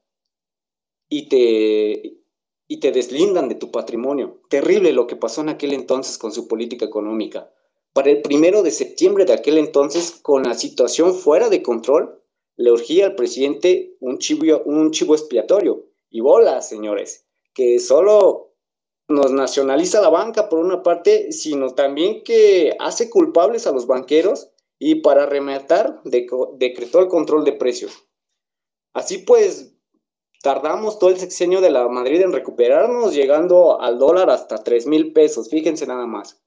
y te, y te deslindan de tu patrimonio. Terrible lo que pasó en aquel entonces con su política económica. Para el primero de septiembre de aquel entonces, con la situación fuera de control, le urgía al presidente un chivo, un chivo expiatorio. Y bola, señores, que solo nos nacionaliza la banca por una parte, sino también que hace culpables a los banqueros y para rematar decretó el control de precios. Así pues, tardamos todo el sexenio de la Madrid en recuperarnos, llegando al dólar hasta 3 mil pesos, fíjense nada más.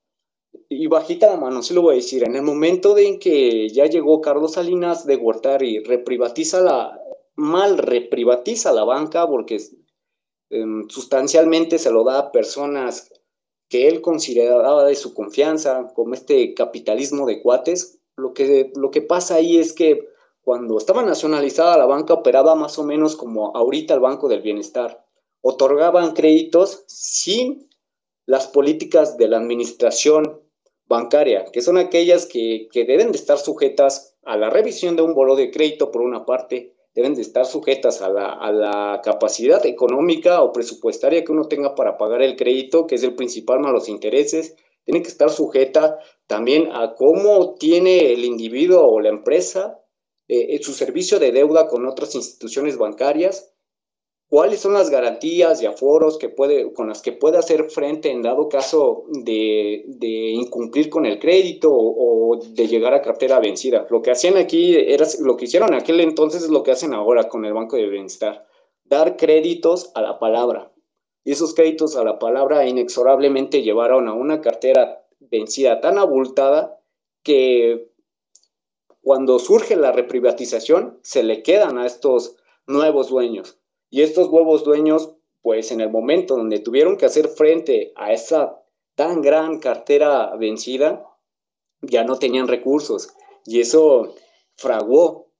Y bajita la mano, sí lo voy a decir, en el momento en que ya llegó Carlos Salinas de y reprivatiza la, mal reprivatiza la banca, porque Em, sustancialmente se lo da a personas que él consideraba de su confianza, como este capitalismo de cuates. Lo que, lo que pasa ahí es que cuando estaba nacionalizada la banca operaba más o menos como ahorita el Banco del Bienestar. Otorgaban créditos sin las políticas de la administración bancaria, que son aquellas que, que deben de estar sujetas a la revisión de un bolo de crédito por una parte, deben de estar sujetas a la, capacidad económica o presupuestaria que uno tenga para pagar el crédito, que es el principal más los intereses, tiene que estar sujeta también a cómo tiene el individuo o la empresa eh, su servicio de deuda con otras instituciones bancarias cuáles son las garantías y aforos que puede, con las que puede hacer frente en dado caso de, incumplir con el crédito o, de llegar a cartera vencida. Lo que hacían aquí, era, lo que hicieron en aquel entonces es lo que hacen ahora con el Banco de Bienestar, dar créditos a la palabra. Y esos créditos a la palabra inexorablemente llevaron a una cartera vencida tan abultada que cuando surge la reprivatización se le quedan a estos nuevos dueños y estos nuevos dueños, pues en el momento donde tuvieron que hacer frente a esa tan gran cartera vencida, ya no tenían recursos. Y eso fraguó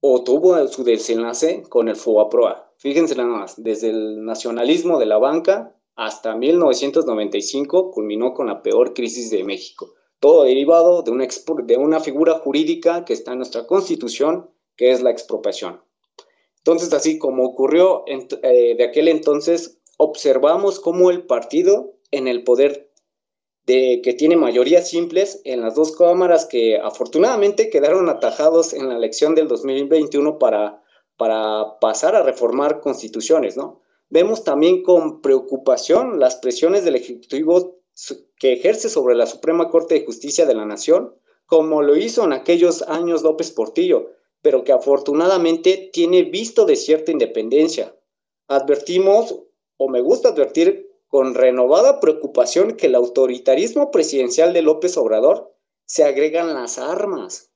o tuvo su desenlace con el FOBAPROA. Fíjense nada más, desde el nacionalismo de la banca hasta 1995 culminó con la peor crisis de México. Todo derivado de una, figura jurídica que está en nuestra constitución, que es la expropiación. Entonces, así como ocurrió eh, de aquel entonces, observamos cómo el partido en el poder de, que tiene mayorías simples en las dos cámaras que afortunadamente quedaron atajados en la elección del 2021 para, para pasar a reformar constituciones, ¿no? Vemos también con preocupación las presiones del Ejecutivo que ejerce sobre la Suprema Corte de Justicia de la Nación, como lo hizo en aquellos años López Portillo, pero que afortunadamente tiene visto de cierta independencia. Advertimos, o me gusta advertir con renovada preocupación, que el autoritarismo presidencial de López Obrador se agregan las armas.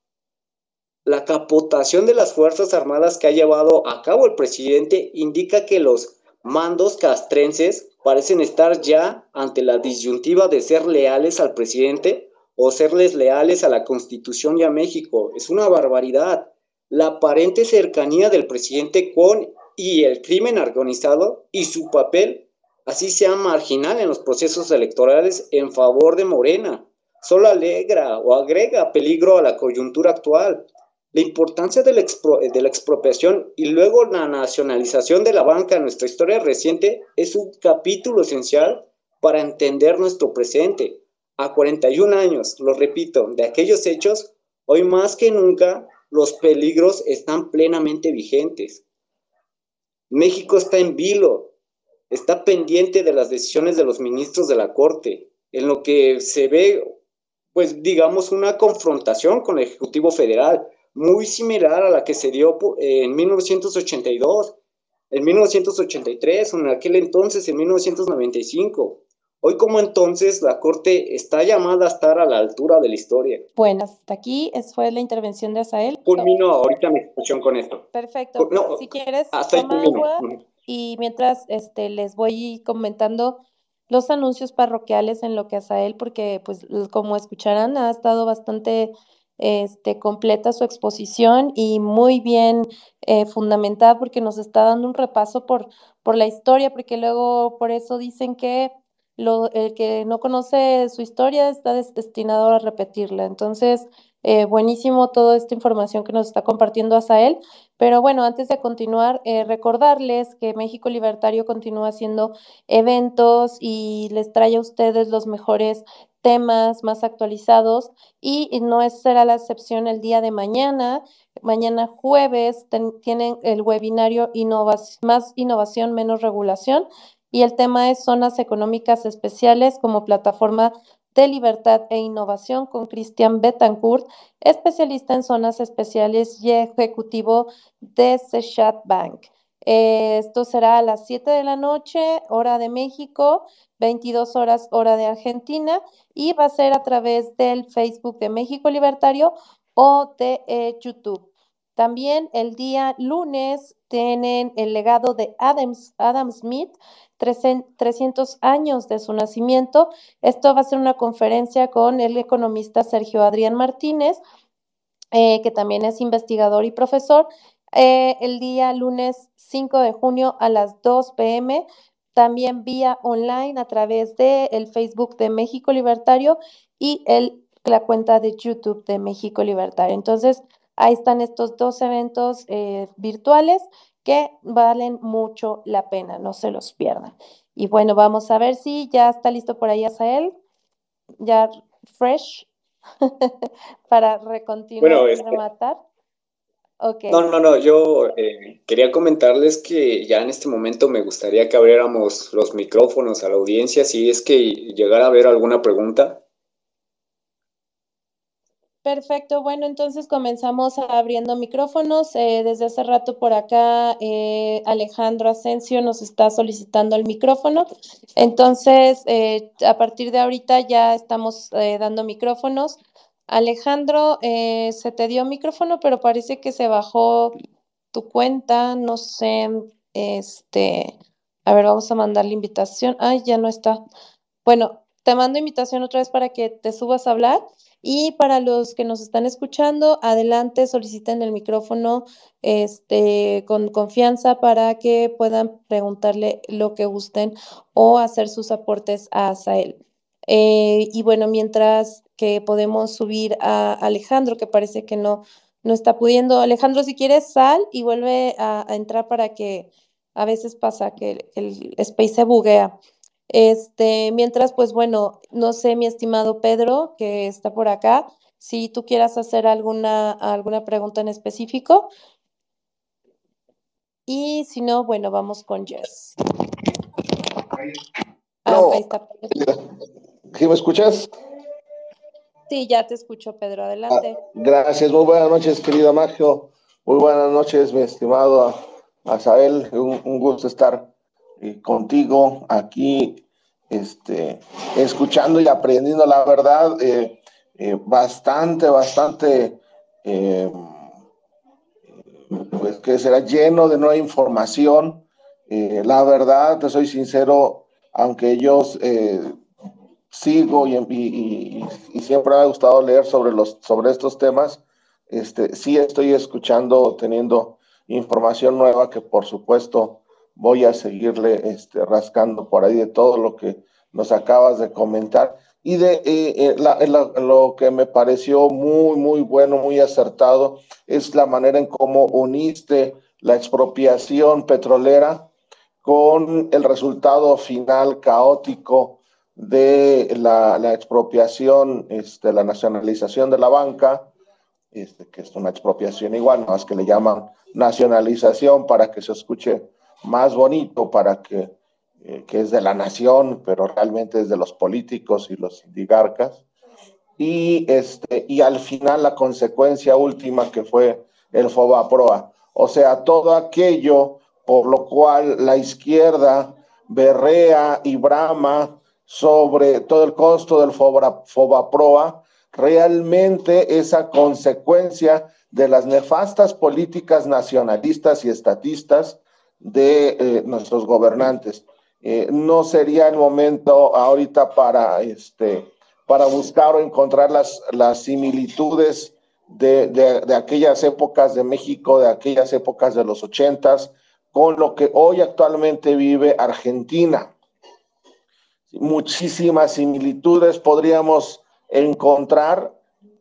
La capotación de las Fuerzas Armadas que ha llevado a cabo el presidente indica que los mandos castrenses parecen estar ya ante la disyuntiva de ser leales al presidente o serles leales a la Constitución y a México. Es una barbaridad la aparente cercanía del presidente con y el crimen organizado y su papel, así sea marginal en los procesos electorales en favor de Morena, solo alegra o agrega peligro a la coyuntura actual. La importancia de la, de la expropiación y luego la nacionalización de la banca en nuestra historia reciente es un capítulo esencial para entender nuestro presente. a 41 años, lo repito, de aquellos hechos, hoy más que nunca los peligros están plenamente vigentes. México está en vilo, está pendiente de las decisiones de los ministros de la Corte, en lo que se ve, pues digamos, una confrontación con el Ejecutivo Federal, muy similar a la que se dio en 1982, en 1983, en aquel entonces, en 1995. Hoy como entonces la Corte está llamada a estar a la altura de la historia. Bueno, hasta aquí fue la intervención de Asael. Culmino ahorita mi discusión con esto. Perfecto. si quieres, hasta toma agua y mientras este, les voy comentando los anuncios parroquiales en lo que Asael, porque pues como escucharán, ha estado bastante este, completa su exposición y muy bien eh, fundamentada porque nos está dando un repaso por, por la historia, porque luego por eso dicen que el que no conoce su historia está destinado a repetirla. Entonces, eh, buenísimo toda esta información que nos está compartiendo Asael. Pero bueno, antes de continuar, eh, recordarles que México Libertario continúa haciendo eventos y les trae a ustedes los mejores temas más actualizados y no será la excepción el día de mañana. Mañana jueves tienen el webinario Más Innovación, Menos Regulación y el tema es zonas económicas especiales como plataforma de libertad e innovación con Cristian Betancourt, especialista en zonas especiales y ejecutivo de Sechat Bank. Eh, esto será a las 7 de la noche, hora de México, 22 horas, hora de Argentina, y va a ser a través del Facebook de México Libertario o de YouTube. También el día lunes tienen el legado de Adam Smith, 300 años de su nacimiento. Esto va a ser una conferencia con el economista Sergio Adrián Martínez, eh, que también es investigador y profesor, eh, el día lunes 5 de junio a las 2 pm, también vía online a través del el Facebook de México Libertario y el, la cuenta de YouTube de México Libertario. Entonces, ahí están estos dos eventos eh, virtuales que valen mucho la pena, no se los pierdan. Y bueno, vamos a ver si ya está listo por ahí Asael, ya fresh, para recontinuar y este rematar. Okay. No, no, no, yo eh, quería comentarles que ya en este momento me gustaría que abriéramos los micrófonos a la audiencia si es que llegara a haber alguna pregunta. Perfecto, bueno, entonces comenzamos abriendo micrófonos. Eh, desde hace rato por acá eh, Alejandro Asensio nos está solicitando el micrófono. Entonces, a partir de ahorita ya estamos dando micrófonos. Alejandro, se te dio micrófono, pero parece que se bajó tu cuenta, no sé, este, a ver, vamos a mandar la invitación. Ay, ya no está. Bueno, te mando invitación otra vez para que te subas a hablar. Y para los que nos están escuchando, adelante, soliciten el micrófono este, con confianza para que puedan preguntarle lo que gusten o hacer sus aportes a Asael. Eh, y bueno, mientras que podemos subir a Alejandro, que parece que no, no está pudiendo. Alejandro, si quieres, sal y vuelve a, entrar para que a veces pasa que el, el space se buguea. Este, mientras, pues bueno, no sé, mi estimado Pedro, que está por acá, si tú quieras hacer alguna, alguna pregunta en específico. Y si no, bueno, vamos con Jess. Ah, ahí está. ¿Sí me escuchas? Sí, ya te escucho, Pedro. Adelante. Ah, gracias. Muy buenas noches, querido Magio. Muy buenas noches, mi estimado Asael. un gusto estar contigo aquí, este, escuchando y aprendiendo, la verdad, eh, eh, bastante, bastante, eh, pues que será lleno de nueva información. la verdad, te soy sincero, aunque yo sigo y, y, siempre me ha gustado leer sobre, los, sobre estos temas, este, sí estoy escuchando, teniendo información nueva que por supuesto voy a seguirle este, rascando por ahí de todo lo que nos acabas de comentar. Y de eh, eh, lo que me pareció muy, muy bueno, muy acertado, es la manera en cómo uniste la expropiación petrolera con el resultado final caótico de la, expropiación, este, la nacionalización de la banca, este, que es una expropiación igual, más que le llaman nacionalización para que se escuche más bonito, para que, eh, que es de la nación, pero realmente es de los políticos y los oligarcas. Y, este, y al final la consecuencia última que fue el FOBAPROA. O sea, todo aquello por lo cual la izquierda berrea y brama sobre todo el costo del FOBAPROA, realmente esa consecuencia de las nefastas políticas nacionalistas y estatistas de eh, nuestros gobernantes. Eh, no sería el momento ahorita para, este, para buscar o encontrar las, las similitudes de, de, aquellas épocas de México, de aquellas épocas de los ochentas, con lo que hoy actualmente vive Argentina. Muchísimas similitudes podríamos encontrar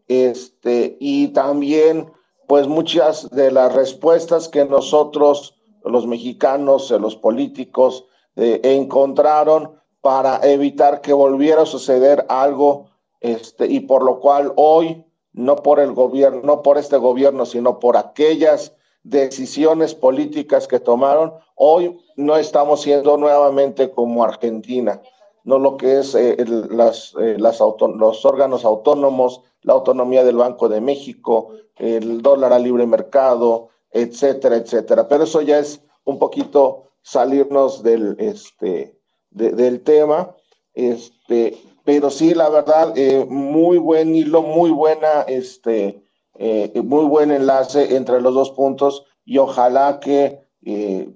este, y también pues muchas de las respuestas que nosotros los mexicanos, los políticos, eh, encontraron para evitar que volviera a suceder algo este, y por lo cual hoy no por el gobierno, no por este gobierno, sino por aquellas decisiones políticas que tomaron, hoy no estamos siendo nuevamente como Argentina, no lo que es eh, las, eh, los órganos autónomos, la autonomía del Banco de México, el dólar a libre mercado, etcétera, etcétera. Pero eso ya es un poquito salirnos del, este, del tema. Este, pero sí, la verdad, eh, muy buen hilo, muy buena, este, muy buen enlace entre los dos puntos y ojalá que,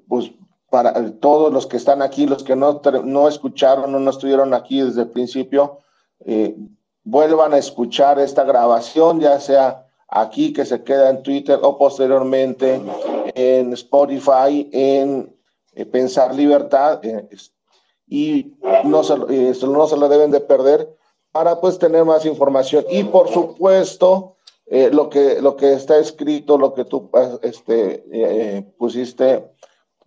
pues, para todos los que están aquí, los que no, no escucharon o no estuvieron aquí desde el principio, vuelvan a escuchar esta grabación, ya sea aquí que se queda en Twitter o posteriormente en Spotify, en Pensar Libertad, y no se, eh, no se lo deben de perder para pues tener más información. Y por supuesto, eh, lo, que, lo que está escrito, lo que tú este, eh, pusiste,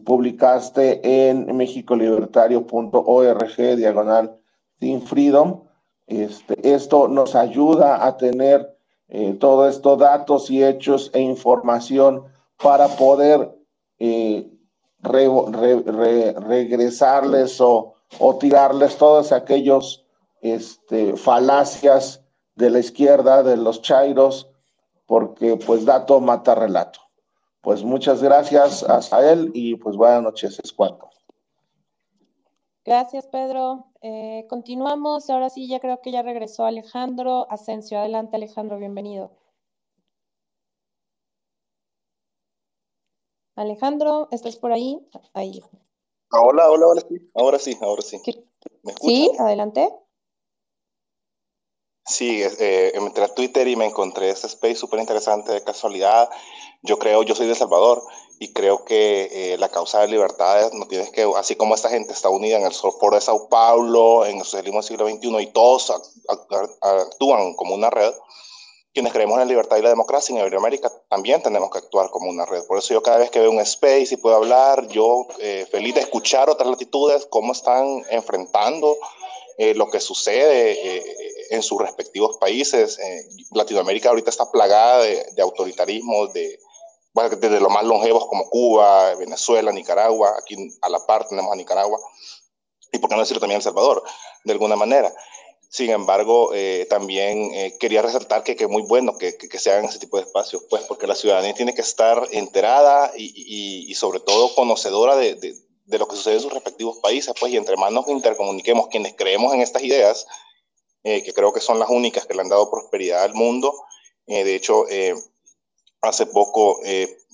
publicaste en mexicolibertario.org, diagonal Team Freedom. Este, esto nos ayuda a tener todo esto, datos y hechos e información para poder regresarles o, tirarles todos aquellos este, falacias de la izquierda, de los chairos, porque pues dato mata relato. Pues muchas gracias a él y pues buenas noches, es cuanto. Gracias, Pedro. Eh, continuamos. Ahora sí, ya creo que ya regresó Alejandro Asensio. Adelante, Alejandro, bienvenido. Alejandro, ¿estás por ahí? Ahí. Hola, hola. Ahora sí, ahora sí. ¿Me Sí, adelante. Sí, eh, entré a Twitter y me encontré este space súper interesante de casualidad. Yo creo, yo soy de Salvador y creo que eh, la causa de libertades no tienes que, así como esta gente está unida en el foro de Sao Paulo, en el socialismo del siglo XXI y todos actúan como una red, quienes creemos en la libertad y la democracia en Iberoamérica también tenemos que actuar como una red. Por eso yo cada vez que veo un space y puedo hablar, yo eh, feliz de escuchar otras latitudes, cómo están enfrentando eh, lo que sucede eh, en sus respectivos países. Latinoamérica ahorita está plagada de, de autoritarismos, de, desde los más longevos como Cuba, Venezuela, Nicaragua, aquí a la par tenemos a Nicaragua, y por qué no decirlo también El Salvador, de alguna manera. Sin embargo, eh, también eh, quería resaltar que es muy bueno que, que, se hagan ese tipo de espacios, pues porque la ciudadanía tiene que estar enterada y, y, sobre todo conocedora de, de, de, lo que sucede en sus respectivos países, pues y entre más nos intercomuniquemos quienes creemos en estas ideas, eh, que creo que son las únicas que le han dado prosperidad al mundo. de hecho, hace poco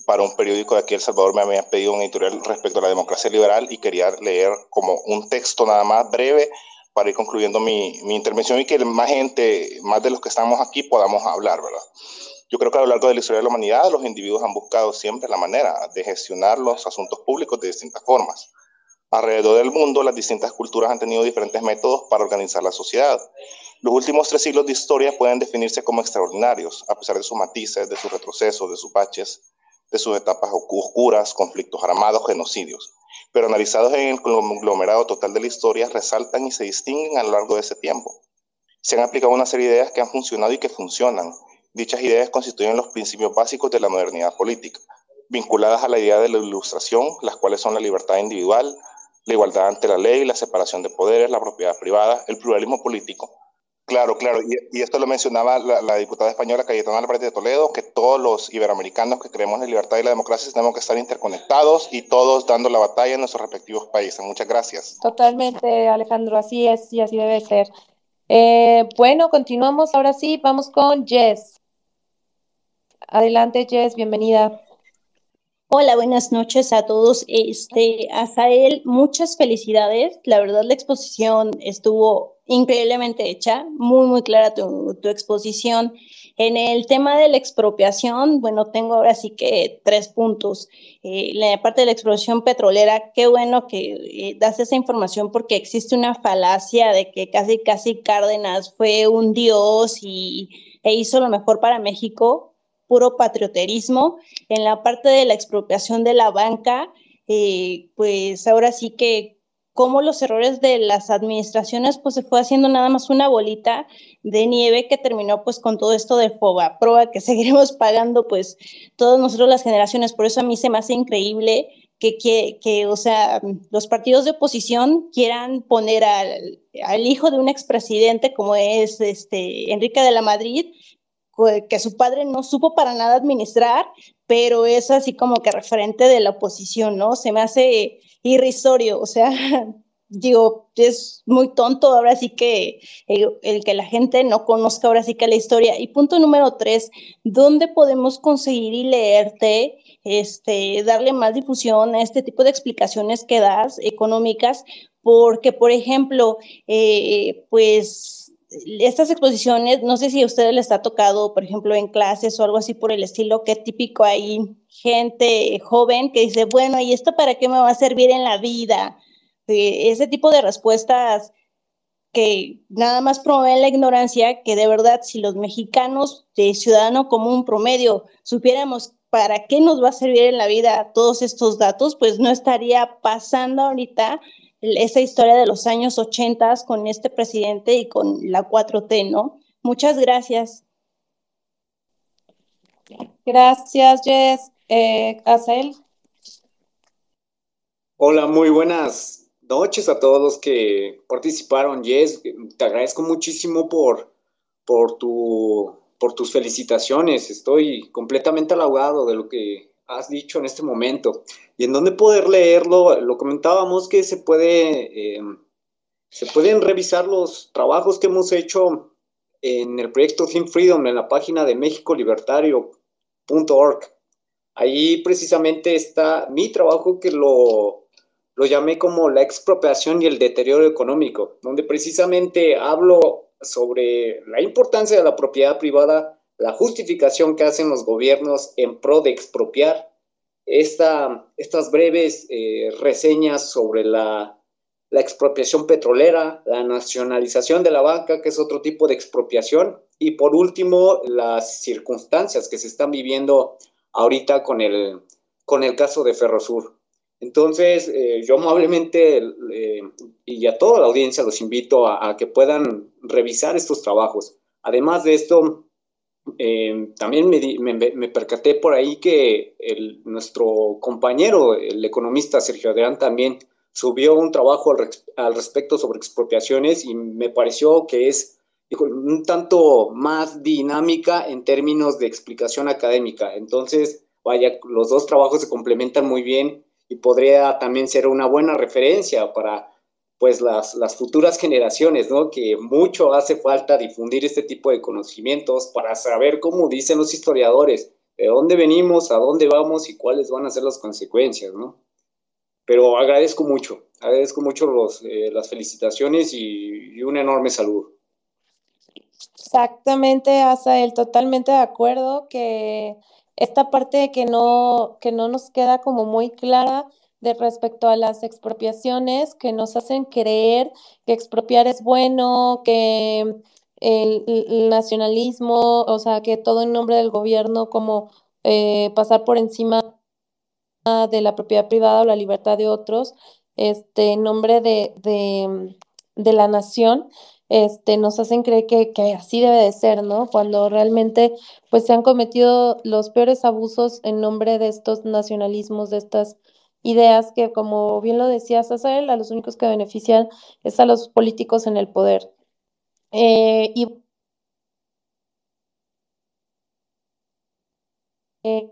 para un periódico de aquí El Salvador me habían pedido un editorial respecto a la democracia liberal y quería leer como un texto nada más breve para ir concluyendo mi, mi, intervención y que más gente, más de los que estamos aquí, podamos hablar, ¿verdad? Yo creo que a lo largo de la historia de la humanidad, los individuos han buscado siempre la manera de gestionar los asuntos públicos de distintas formas. Alrededor del mundo, las distintas culturas han tenido diferentes métodos para organizar la sociedad. Los últimos tres siglos de historia pueden definirse como extraordinarios, a pesar de sus matices, de sus retrocesos, de sus baches. de sus etapas oscuras, conflictos armados, genocidios, pero analizados en el conglomerado total de la historia, resaltan y se distinguen a lo largo de ese tiempo. Se han aplicado una serie de ideas que han funcionado y que funcionan. Dichas ideas constituyen los principios básicos de la modernidad política, vinculadas a la idea de la ilustración, las cuales son la libertad individual, la igualdad ante la ley, la separación de poderes, la propiedad privada, el pluralismo político, Claro, claro, y, esto lo mencionaba la, diputada española Cayetana Álvarez de Toledo, que todos los iberoamericanos que creemos en la libertad y la democracia tenemos que estar interconectados y todos dando la batalla en nuestros respectivos países. Muchas gracias. Totalmente, Alejandro, así es y así debe ser. Eh, bueno, continuamos ahora sí, vamos con Jess. Adelante, Jess, bienvenida. Hola, buenas noches a todos. Este, Azael, muchas felicidades. La verdad, la exposición estuvo increíblemente hecha, muy, muy clara tu, tu, exposición. En el tema de la expropiación, bueno, tengo ahora sí que tres puntos. Eh, la parte de la expropiación petrolera, qué bueno que eh, das esa información porque existe una falacia de que casi, casi Cárdenas fue un dios y, e hizo lo mejor para México puro patrioterismo. En la parte de la expropiación de la banca, eh, pues ahora sí que como los errores de las administraciones, pues se fue haciendo nada más una bolita de nieve que terminó pues con todo esto de FOBA, prueba que seguiremos pagando pues todos nosotros las generaciones. Por eso a mí se me hace increíble que, que, que o sea, los partidos de oposición quieran poner al, al hijo de un expresidente como es este Enrique de la Madrid que su padre no supo para nada administrar, pero es así como que referente de la oposición, ¿no? Se me hace irrisorio, o sea, digo, es muy tonto ahora sí que el, que la gente no conozca ahora sí que la historia. Y punto número tres, ¿dónde podemos conseguir y leerte, este, darle más difusión a este tipo de explicaciones que das económicas? Porque, por ejemplo, eh, pues estas exposiciones, no sé si a ustedes les ha tocado, por ejemplo, en clases o algo así por el estilo, que típico hay gente joven que dice, bueno, ¿y esto para qué me va a servir en la vida? Ese tipo de respuestas que nada más promueven la ignorancia, que de verdad si los mexicanos de ciudadano común promedio supiéramos para qué nos va a servir en la vida todos estos datos, pues no estaría pasando ahorita esa historia de los años 80 con este presidente y con la 4T, ¿no? Muchas gracias. Gracias, Jess. Eh, Hola, muy buenas noches a todos los que participaron. Jess, te agradezco muchísimo por, por, tu, por tus felicitaciones. Estoy completamente halagado de lo que has dicho en este momento. Y en dónde poder leerlo, lo comentábamos que se puede, eh, se pueden revisar los trabajos que hemos hecho en el proyecto Think Freedom en la página de mexicolibertario.org. Ahí precisamente está mi trabajo que lo, lo llamé como la expropiación y el deterioro económico, donde precisamente hablo sobre la importancia de la propiedad privada la justificación que hacen los gobiernos en pro de expropiar, esta, estas breves eh, reseñas sobre la, la expropiación petrolera, la nacionalización de la banca, que es otro tipo de expropiación, y por último, las circunstancias que se están viviendo ahorita con el, con el caso de Ferrosur. Entonces, eh, yo amablemente eh, y a toda la audiencia los invito a, a, que puedan revisar estos trabajos. Además de esto, eh, también me, percaté por ahí que nuestro compañero, el economista Sergio Adrián, también subió un trabajo al, respecto sobre expropiaciones y me pareció que es un tanto más dinámica en términos de explicación académica. Entonces, vaya, los dos trabajos se complementan muy bien y podría también ser una buena referencia para pues las, las futuras generaciones, ¿no? Que mucho hace falta difundir este tipo de conocimientos para saber cómo dicen los historiadores, de dónde venimos, a dónde vamos y cuáles van a ser las consecuencias, ¿no? Pero agradezco mucho, agradezco mucho los, eh, las felicitaciones y, y, un enorme saludo. Exactamente, Asael, totalmente de acuerdo que esta parte que no, que no nos queda como muy clara de respecto a las expropiaciones que nos hacen creer que expropiar es bueno, que el, nacionalismo, o sea, que todo en nombre del gobierno como eh, pasar por encima de la propiedad privada o la libertad de otros, este, en nombre de, de, la nación, este, nos hacen creer que, que, así debe de ser, ¿no? Cuando realmente pues se han cometido los peores abusos en nombre de estos nacionalismos, de estas ideas que, como bien lo decía Sassel, a los únicos que benefician es a los políticos en el poder. Eh, y eh,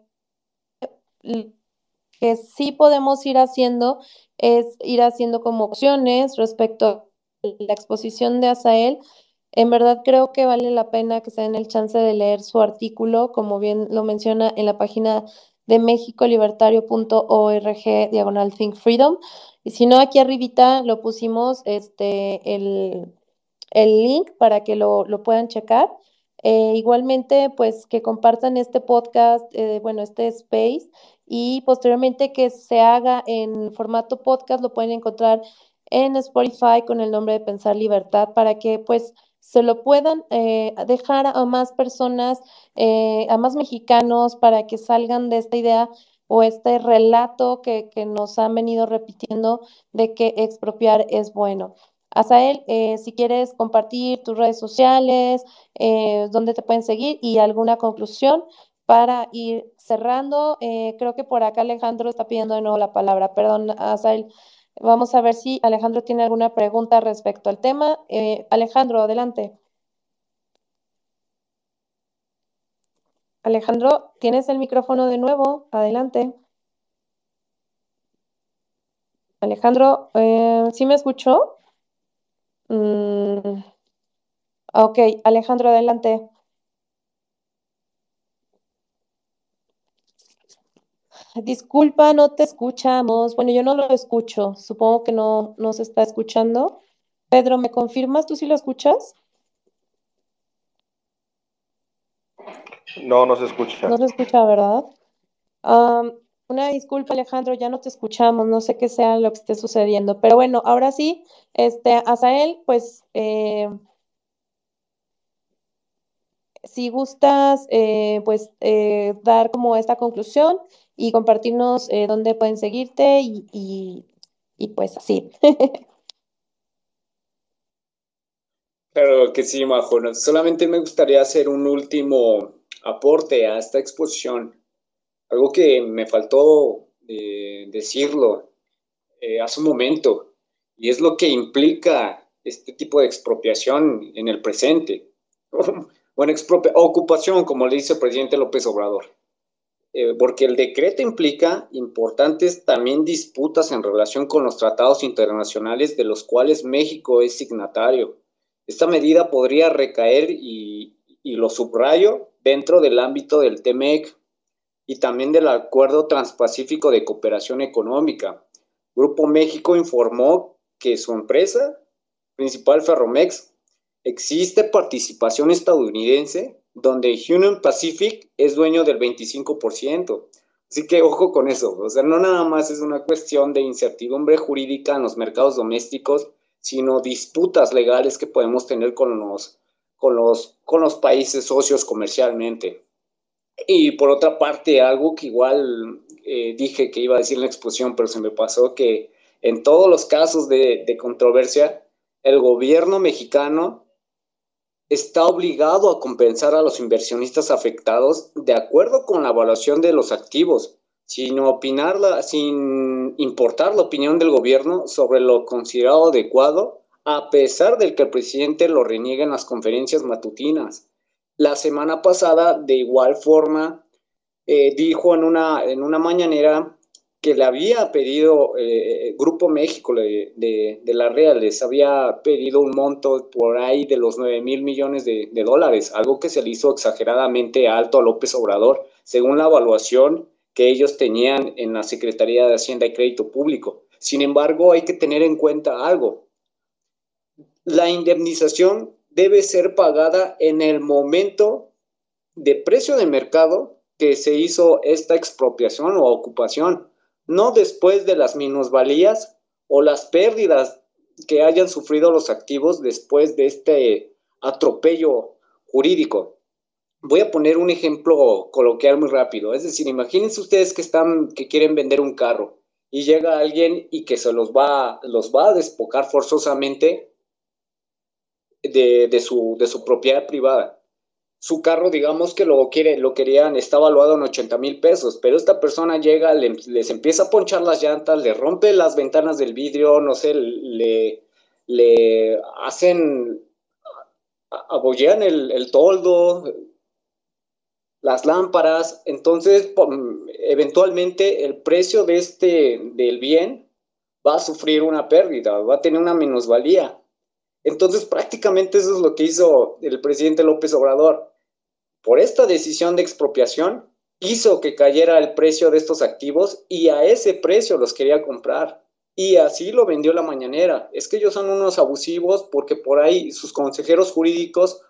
que sí podemos ir haciendo es ir haciendo como opciones respecto a la exposición de Asael. En verdad creo que vale la pena que se den el chance de leer su artículo, como bien lo menciona en la página de mexicolibertario.org diagonal Think Freedom. Y si no, aquí arribita lo pusimos este, el, el link para que lo, lo puedan checar. Eh, igualmente, pues que compartan este podcast, eh, bueno, este space y posteriormente que se haga en formato podcast, lo pueden encontrar en Spotify con el nombre de Pensar Libertad para que pues se lo puedan eh, dejar a más personas, eh, a más mexicanos, para que salgan de esta idea o este relato que, que nos han venido repitiendo de que expropiar es bueno. Azael, eh, si quieres compartir tus redes sociales, dónde te pueden seguir y alguna conclusión para ir cerrando. creo que por acá Alejandro está pidiendo de nuevo la palabra. Perdón, Azael. Vamos a ver si Alejandro tiene alguna pregunta respecto al tema. Eh, Alejandro, adelante. Alejandro, tienes el micrófono de nuevo. Adelante. Alejandro, eh, ¿sí me escuchó? Mm, ok, Alejandro, adelante. Disculpa, no te escuchamos. Bueno, yo no lo escucho. Supongo que no nos está escuchando. Pedro, ¿me confirmas? ¿Tú sí lo escuchas? No, no se escucha. No se escucha, ¿verdad? una disculpa, Alejandro, ya no te escuchamos. No sé qué sea lo que esté sucediendo. Pero bueno, ahora sí, este, Azael, pues eh, si gustas, eh, pues eh, dar como esta conclusión y compartirnos eh, dónde pueden seguirte y, pues así. Claro que sí, Majo. Solamente me gustaría hacer un último aporte a esta exposición. Algo que me faltó decirlo hace un momento, y es lo que implica este tipo de expropiación en el presente. Bueno, ocupación, como le dice el presidente López Obrador. Eh, porque el decreto implica importantes también disputas en relación con los tratados internacionales de los cuales México es signatario. Esta medida podría recaer, y, lo subrayo, dentro del ámbito del TEMEC y también del Acuerdo Transpacífico de Cooperación Económica. Grupo México informó que su empresa principal Ferromex Existe participación estadounidense donde Union Pacific es dueño del 25%. Así que ojo con eso. O sea, no nada más es una cuestión de incertidumbre jurídica en los mercados domésticos, sino disputas legales que podemos tener con los, con los, con los países socios comercialmente. Y por otra parte, algo que igual eh, dije que iba a decir en la exposición, pero se me pasó que en todos los casos de, de controversia, el gobierno mexicano está obligado a compensar a los inversionistas afectados de acuerdo con la evaluación de los activos, sin opinarla, sin importar la opinión del gobierno sobre lo considerado adecuado, a pesar de que el presidente lo reniegue en las conferencias matutinas. La semana pasada, de igual forma, eh, dijo en una, en una mañanera que le había pedido eh, Grupo México de, de, la Real, les había pedido un monto por ahí de los 9 mil millones de, de, dólares, algo que se le hizo exageradamente alto a López Obrador, según la evaluación que ellos tenían en la Secretaría de Hacienda y Crédito Público. Sin embargo, hay que tener en cuenta algo. La indemnización debe ser pagada en el momento de precio de mercado que se hizo esta expropiación o ocupación no después de las minusvalías o las pérdidas que hayan sufrido los activos después de este atropello jurídico. voy a poner un ejemplo coloquial muy rápido. Es decir, imagínense ustedes que están, que quieren vender un carro y llega alguien y que se los va, los va a despojar forzosamente de, su, de su propiedad privada. Su carro, digamos que lo, quiere, lo querían, está valuado en 80 mil pesos, pero esta persona llega, les empieza a ponchar las llantas, le rompe las ventanas del vidrio, no sé, le, le hacen, abollean el, el toldo, las lámparas, entonces eventualmente el precio de este del bien va a sufrir una pérdida, va a tener una minusvalía. Entonces prácticamente eso es lo que hizo el presidente López Obrador. Por esta decisión de expropiación hizo que cayera el precio de estos activos y a ese precio los quería comprar. Y así lo vendió la mañanera. Es que ellos son unos abusivos porque por ahí sus consejeros jurídicos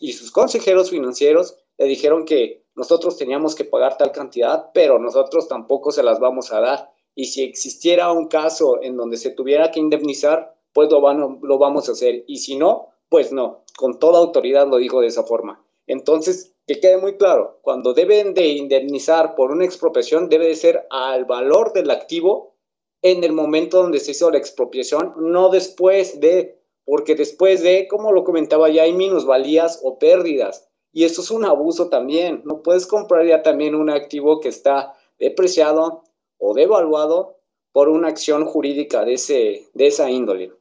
y sus consejeros financieros le dijeron que nosotros teníamos que pagar tal cantidad, pero nosotros tampoco se las vamos a dar. Y si existiera un caso en donde se tuviera que indemnizar, pues lo, lo vamos a hacer. Y si no, pues no. Con toda autoridad lo dijo de esa forma. Entonces, que quede muy claro, cuando deben de indemnizar por una expropiación, debe de ser al valor del activo en el momento donde se hizo la expropiación, no después de, porque después de, como lo comentaba, ya hay minusvalías o pérdidas. Y eso es un abuso también. No puedes comprar ya también un activo que está depreciado o devaluado por una acción jurídica de, ese, de esa índole.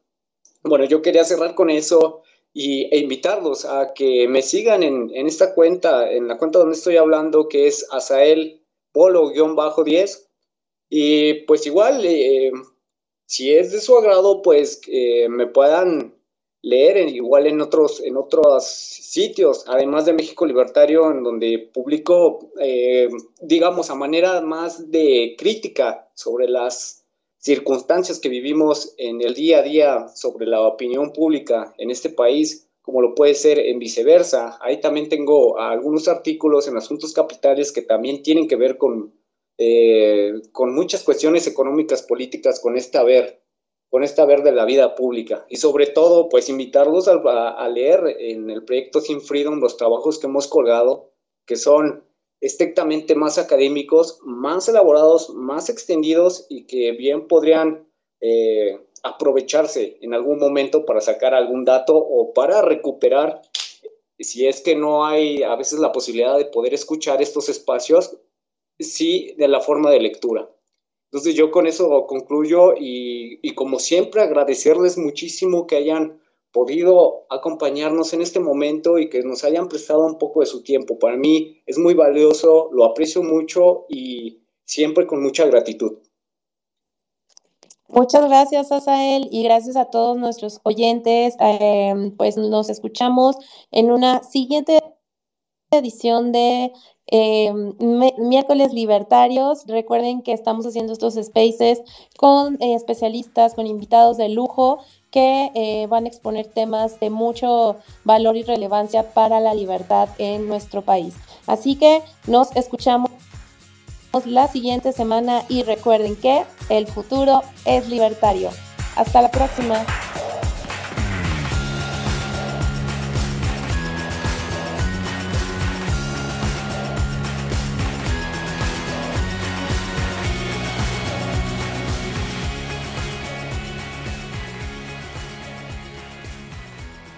Bueno, yo quería cerrar con eso y, e invitarlos a que me sigan en, esta cuenta, en la cuenta donde estoy hablando, que es Asael Polo-10. Y pues igual, eh, si es de su agrado, pues eh, me puedan leer igual en otros, en otros sitios, además de México Libertario, en donde publico, eh, digamos, a manera más de crítica sobre las circunstancias que vivimos en el día a día sobre la opinión pública en este país, como lo puede ser en viceversa. Ahí también tengo algunos artículos en asuntos capitales que también tienen que ver con, eh, con muchas cuestiones económicas, políticas, con este haber con esta ver de la vida pública y sobre todo pues invitarlos a, leer en el proyecto Sin Freedom los trabajos que hemos colgado que son estrictamente más académicos, más elaborados, más extendidos y que bien podrían eh, aprovecharse en algún momento para sacar algún dato o para recuperar si es que no hay a veces la posibilidad de poder escuchar estos espacios, sí de la forma de lectura. Entonces yo con eso concluyo y, como siempre agradecerles muchísimo que hayan podido acompañarnos en este momento y que nos hayan prestado un poco de su tiempo. Para mí es muy valioso, lo aprecio mucho y siempre con mucha gratitud. Muchas gracias, Asael, y gracias a todos nuestros oyentes. Em, pues nos escuchamos en una siguiente edición de eh, miércoles libertarios. Recuerden que estamos haciendo estos spaces con eh, especialistas, con invitados de lujo que eh, van a exponer temas de mucho valor y relevancia para la libertad en nuestro país. Así que nos escuchamos la siguiente semana y recuerden que el futuro es libertario. Hasta la próxima.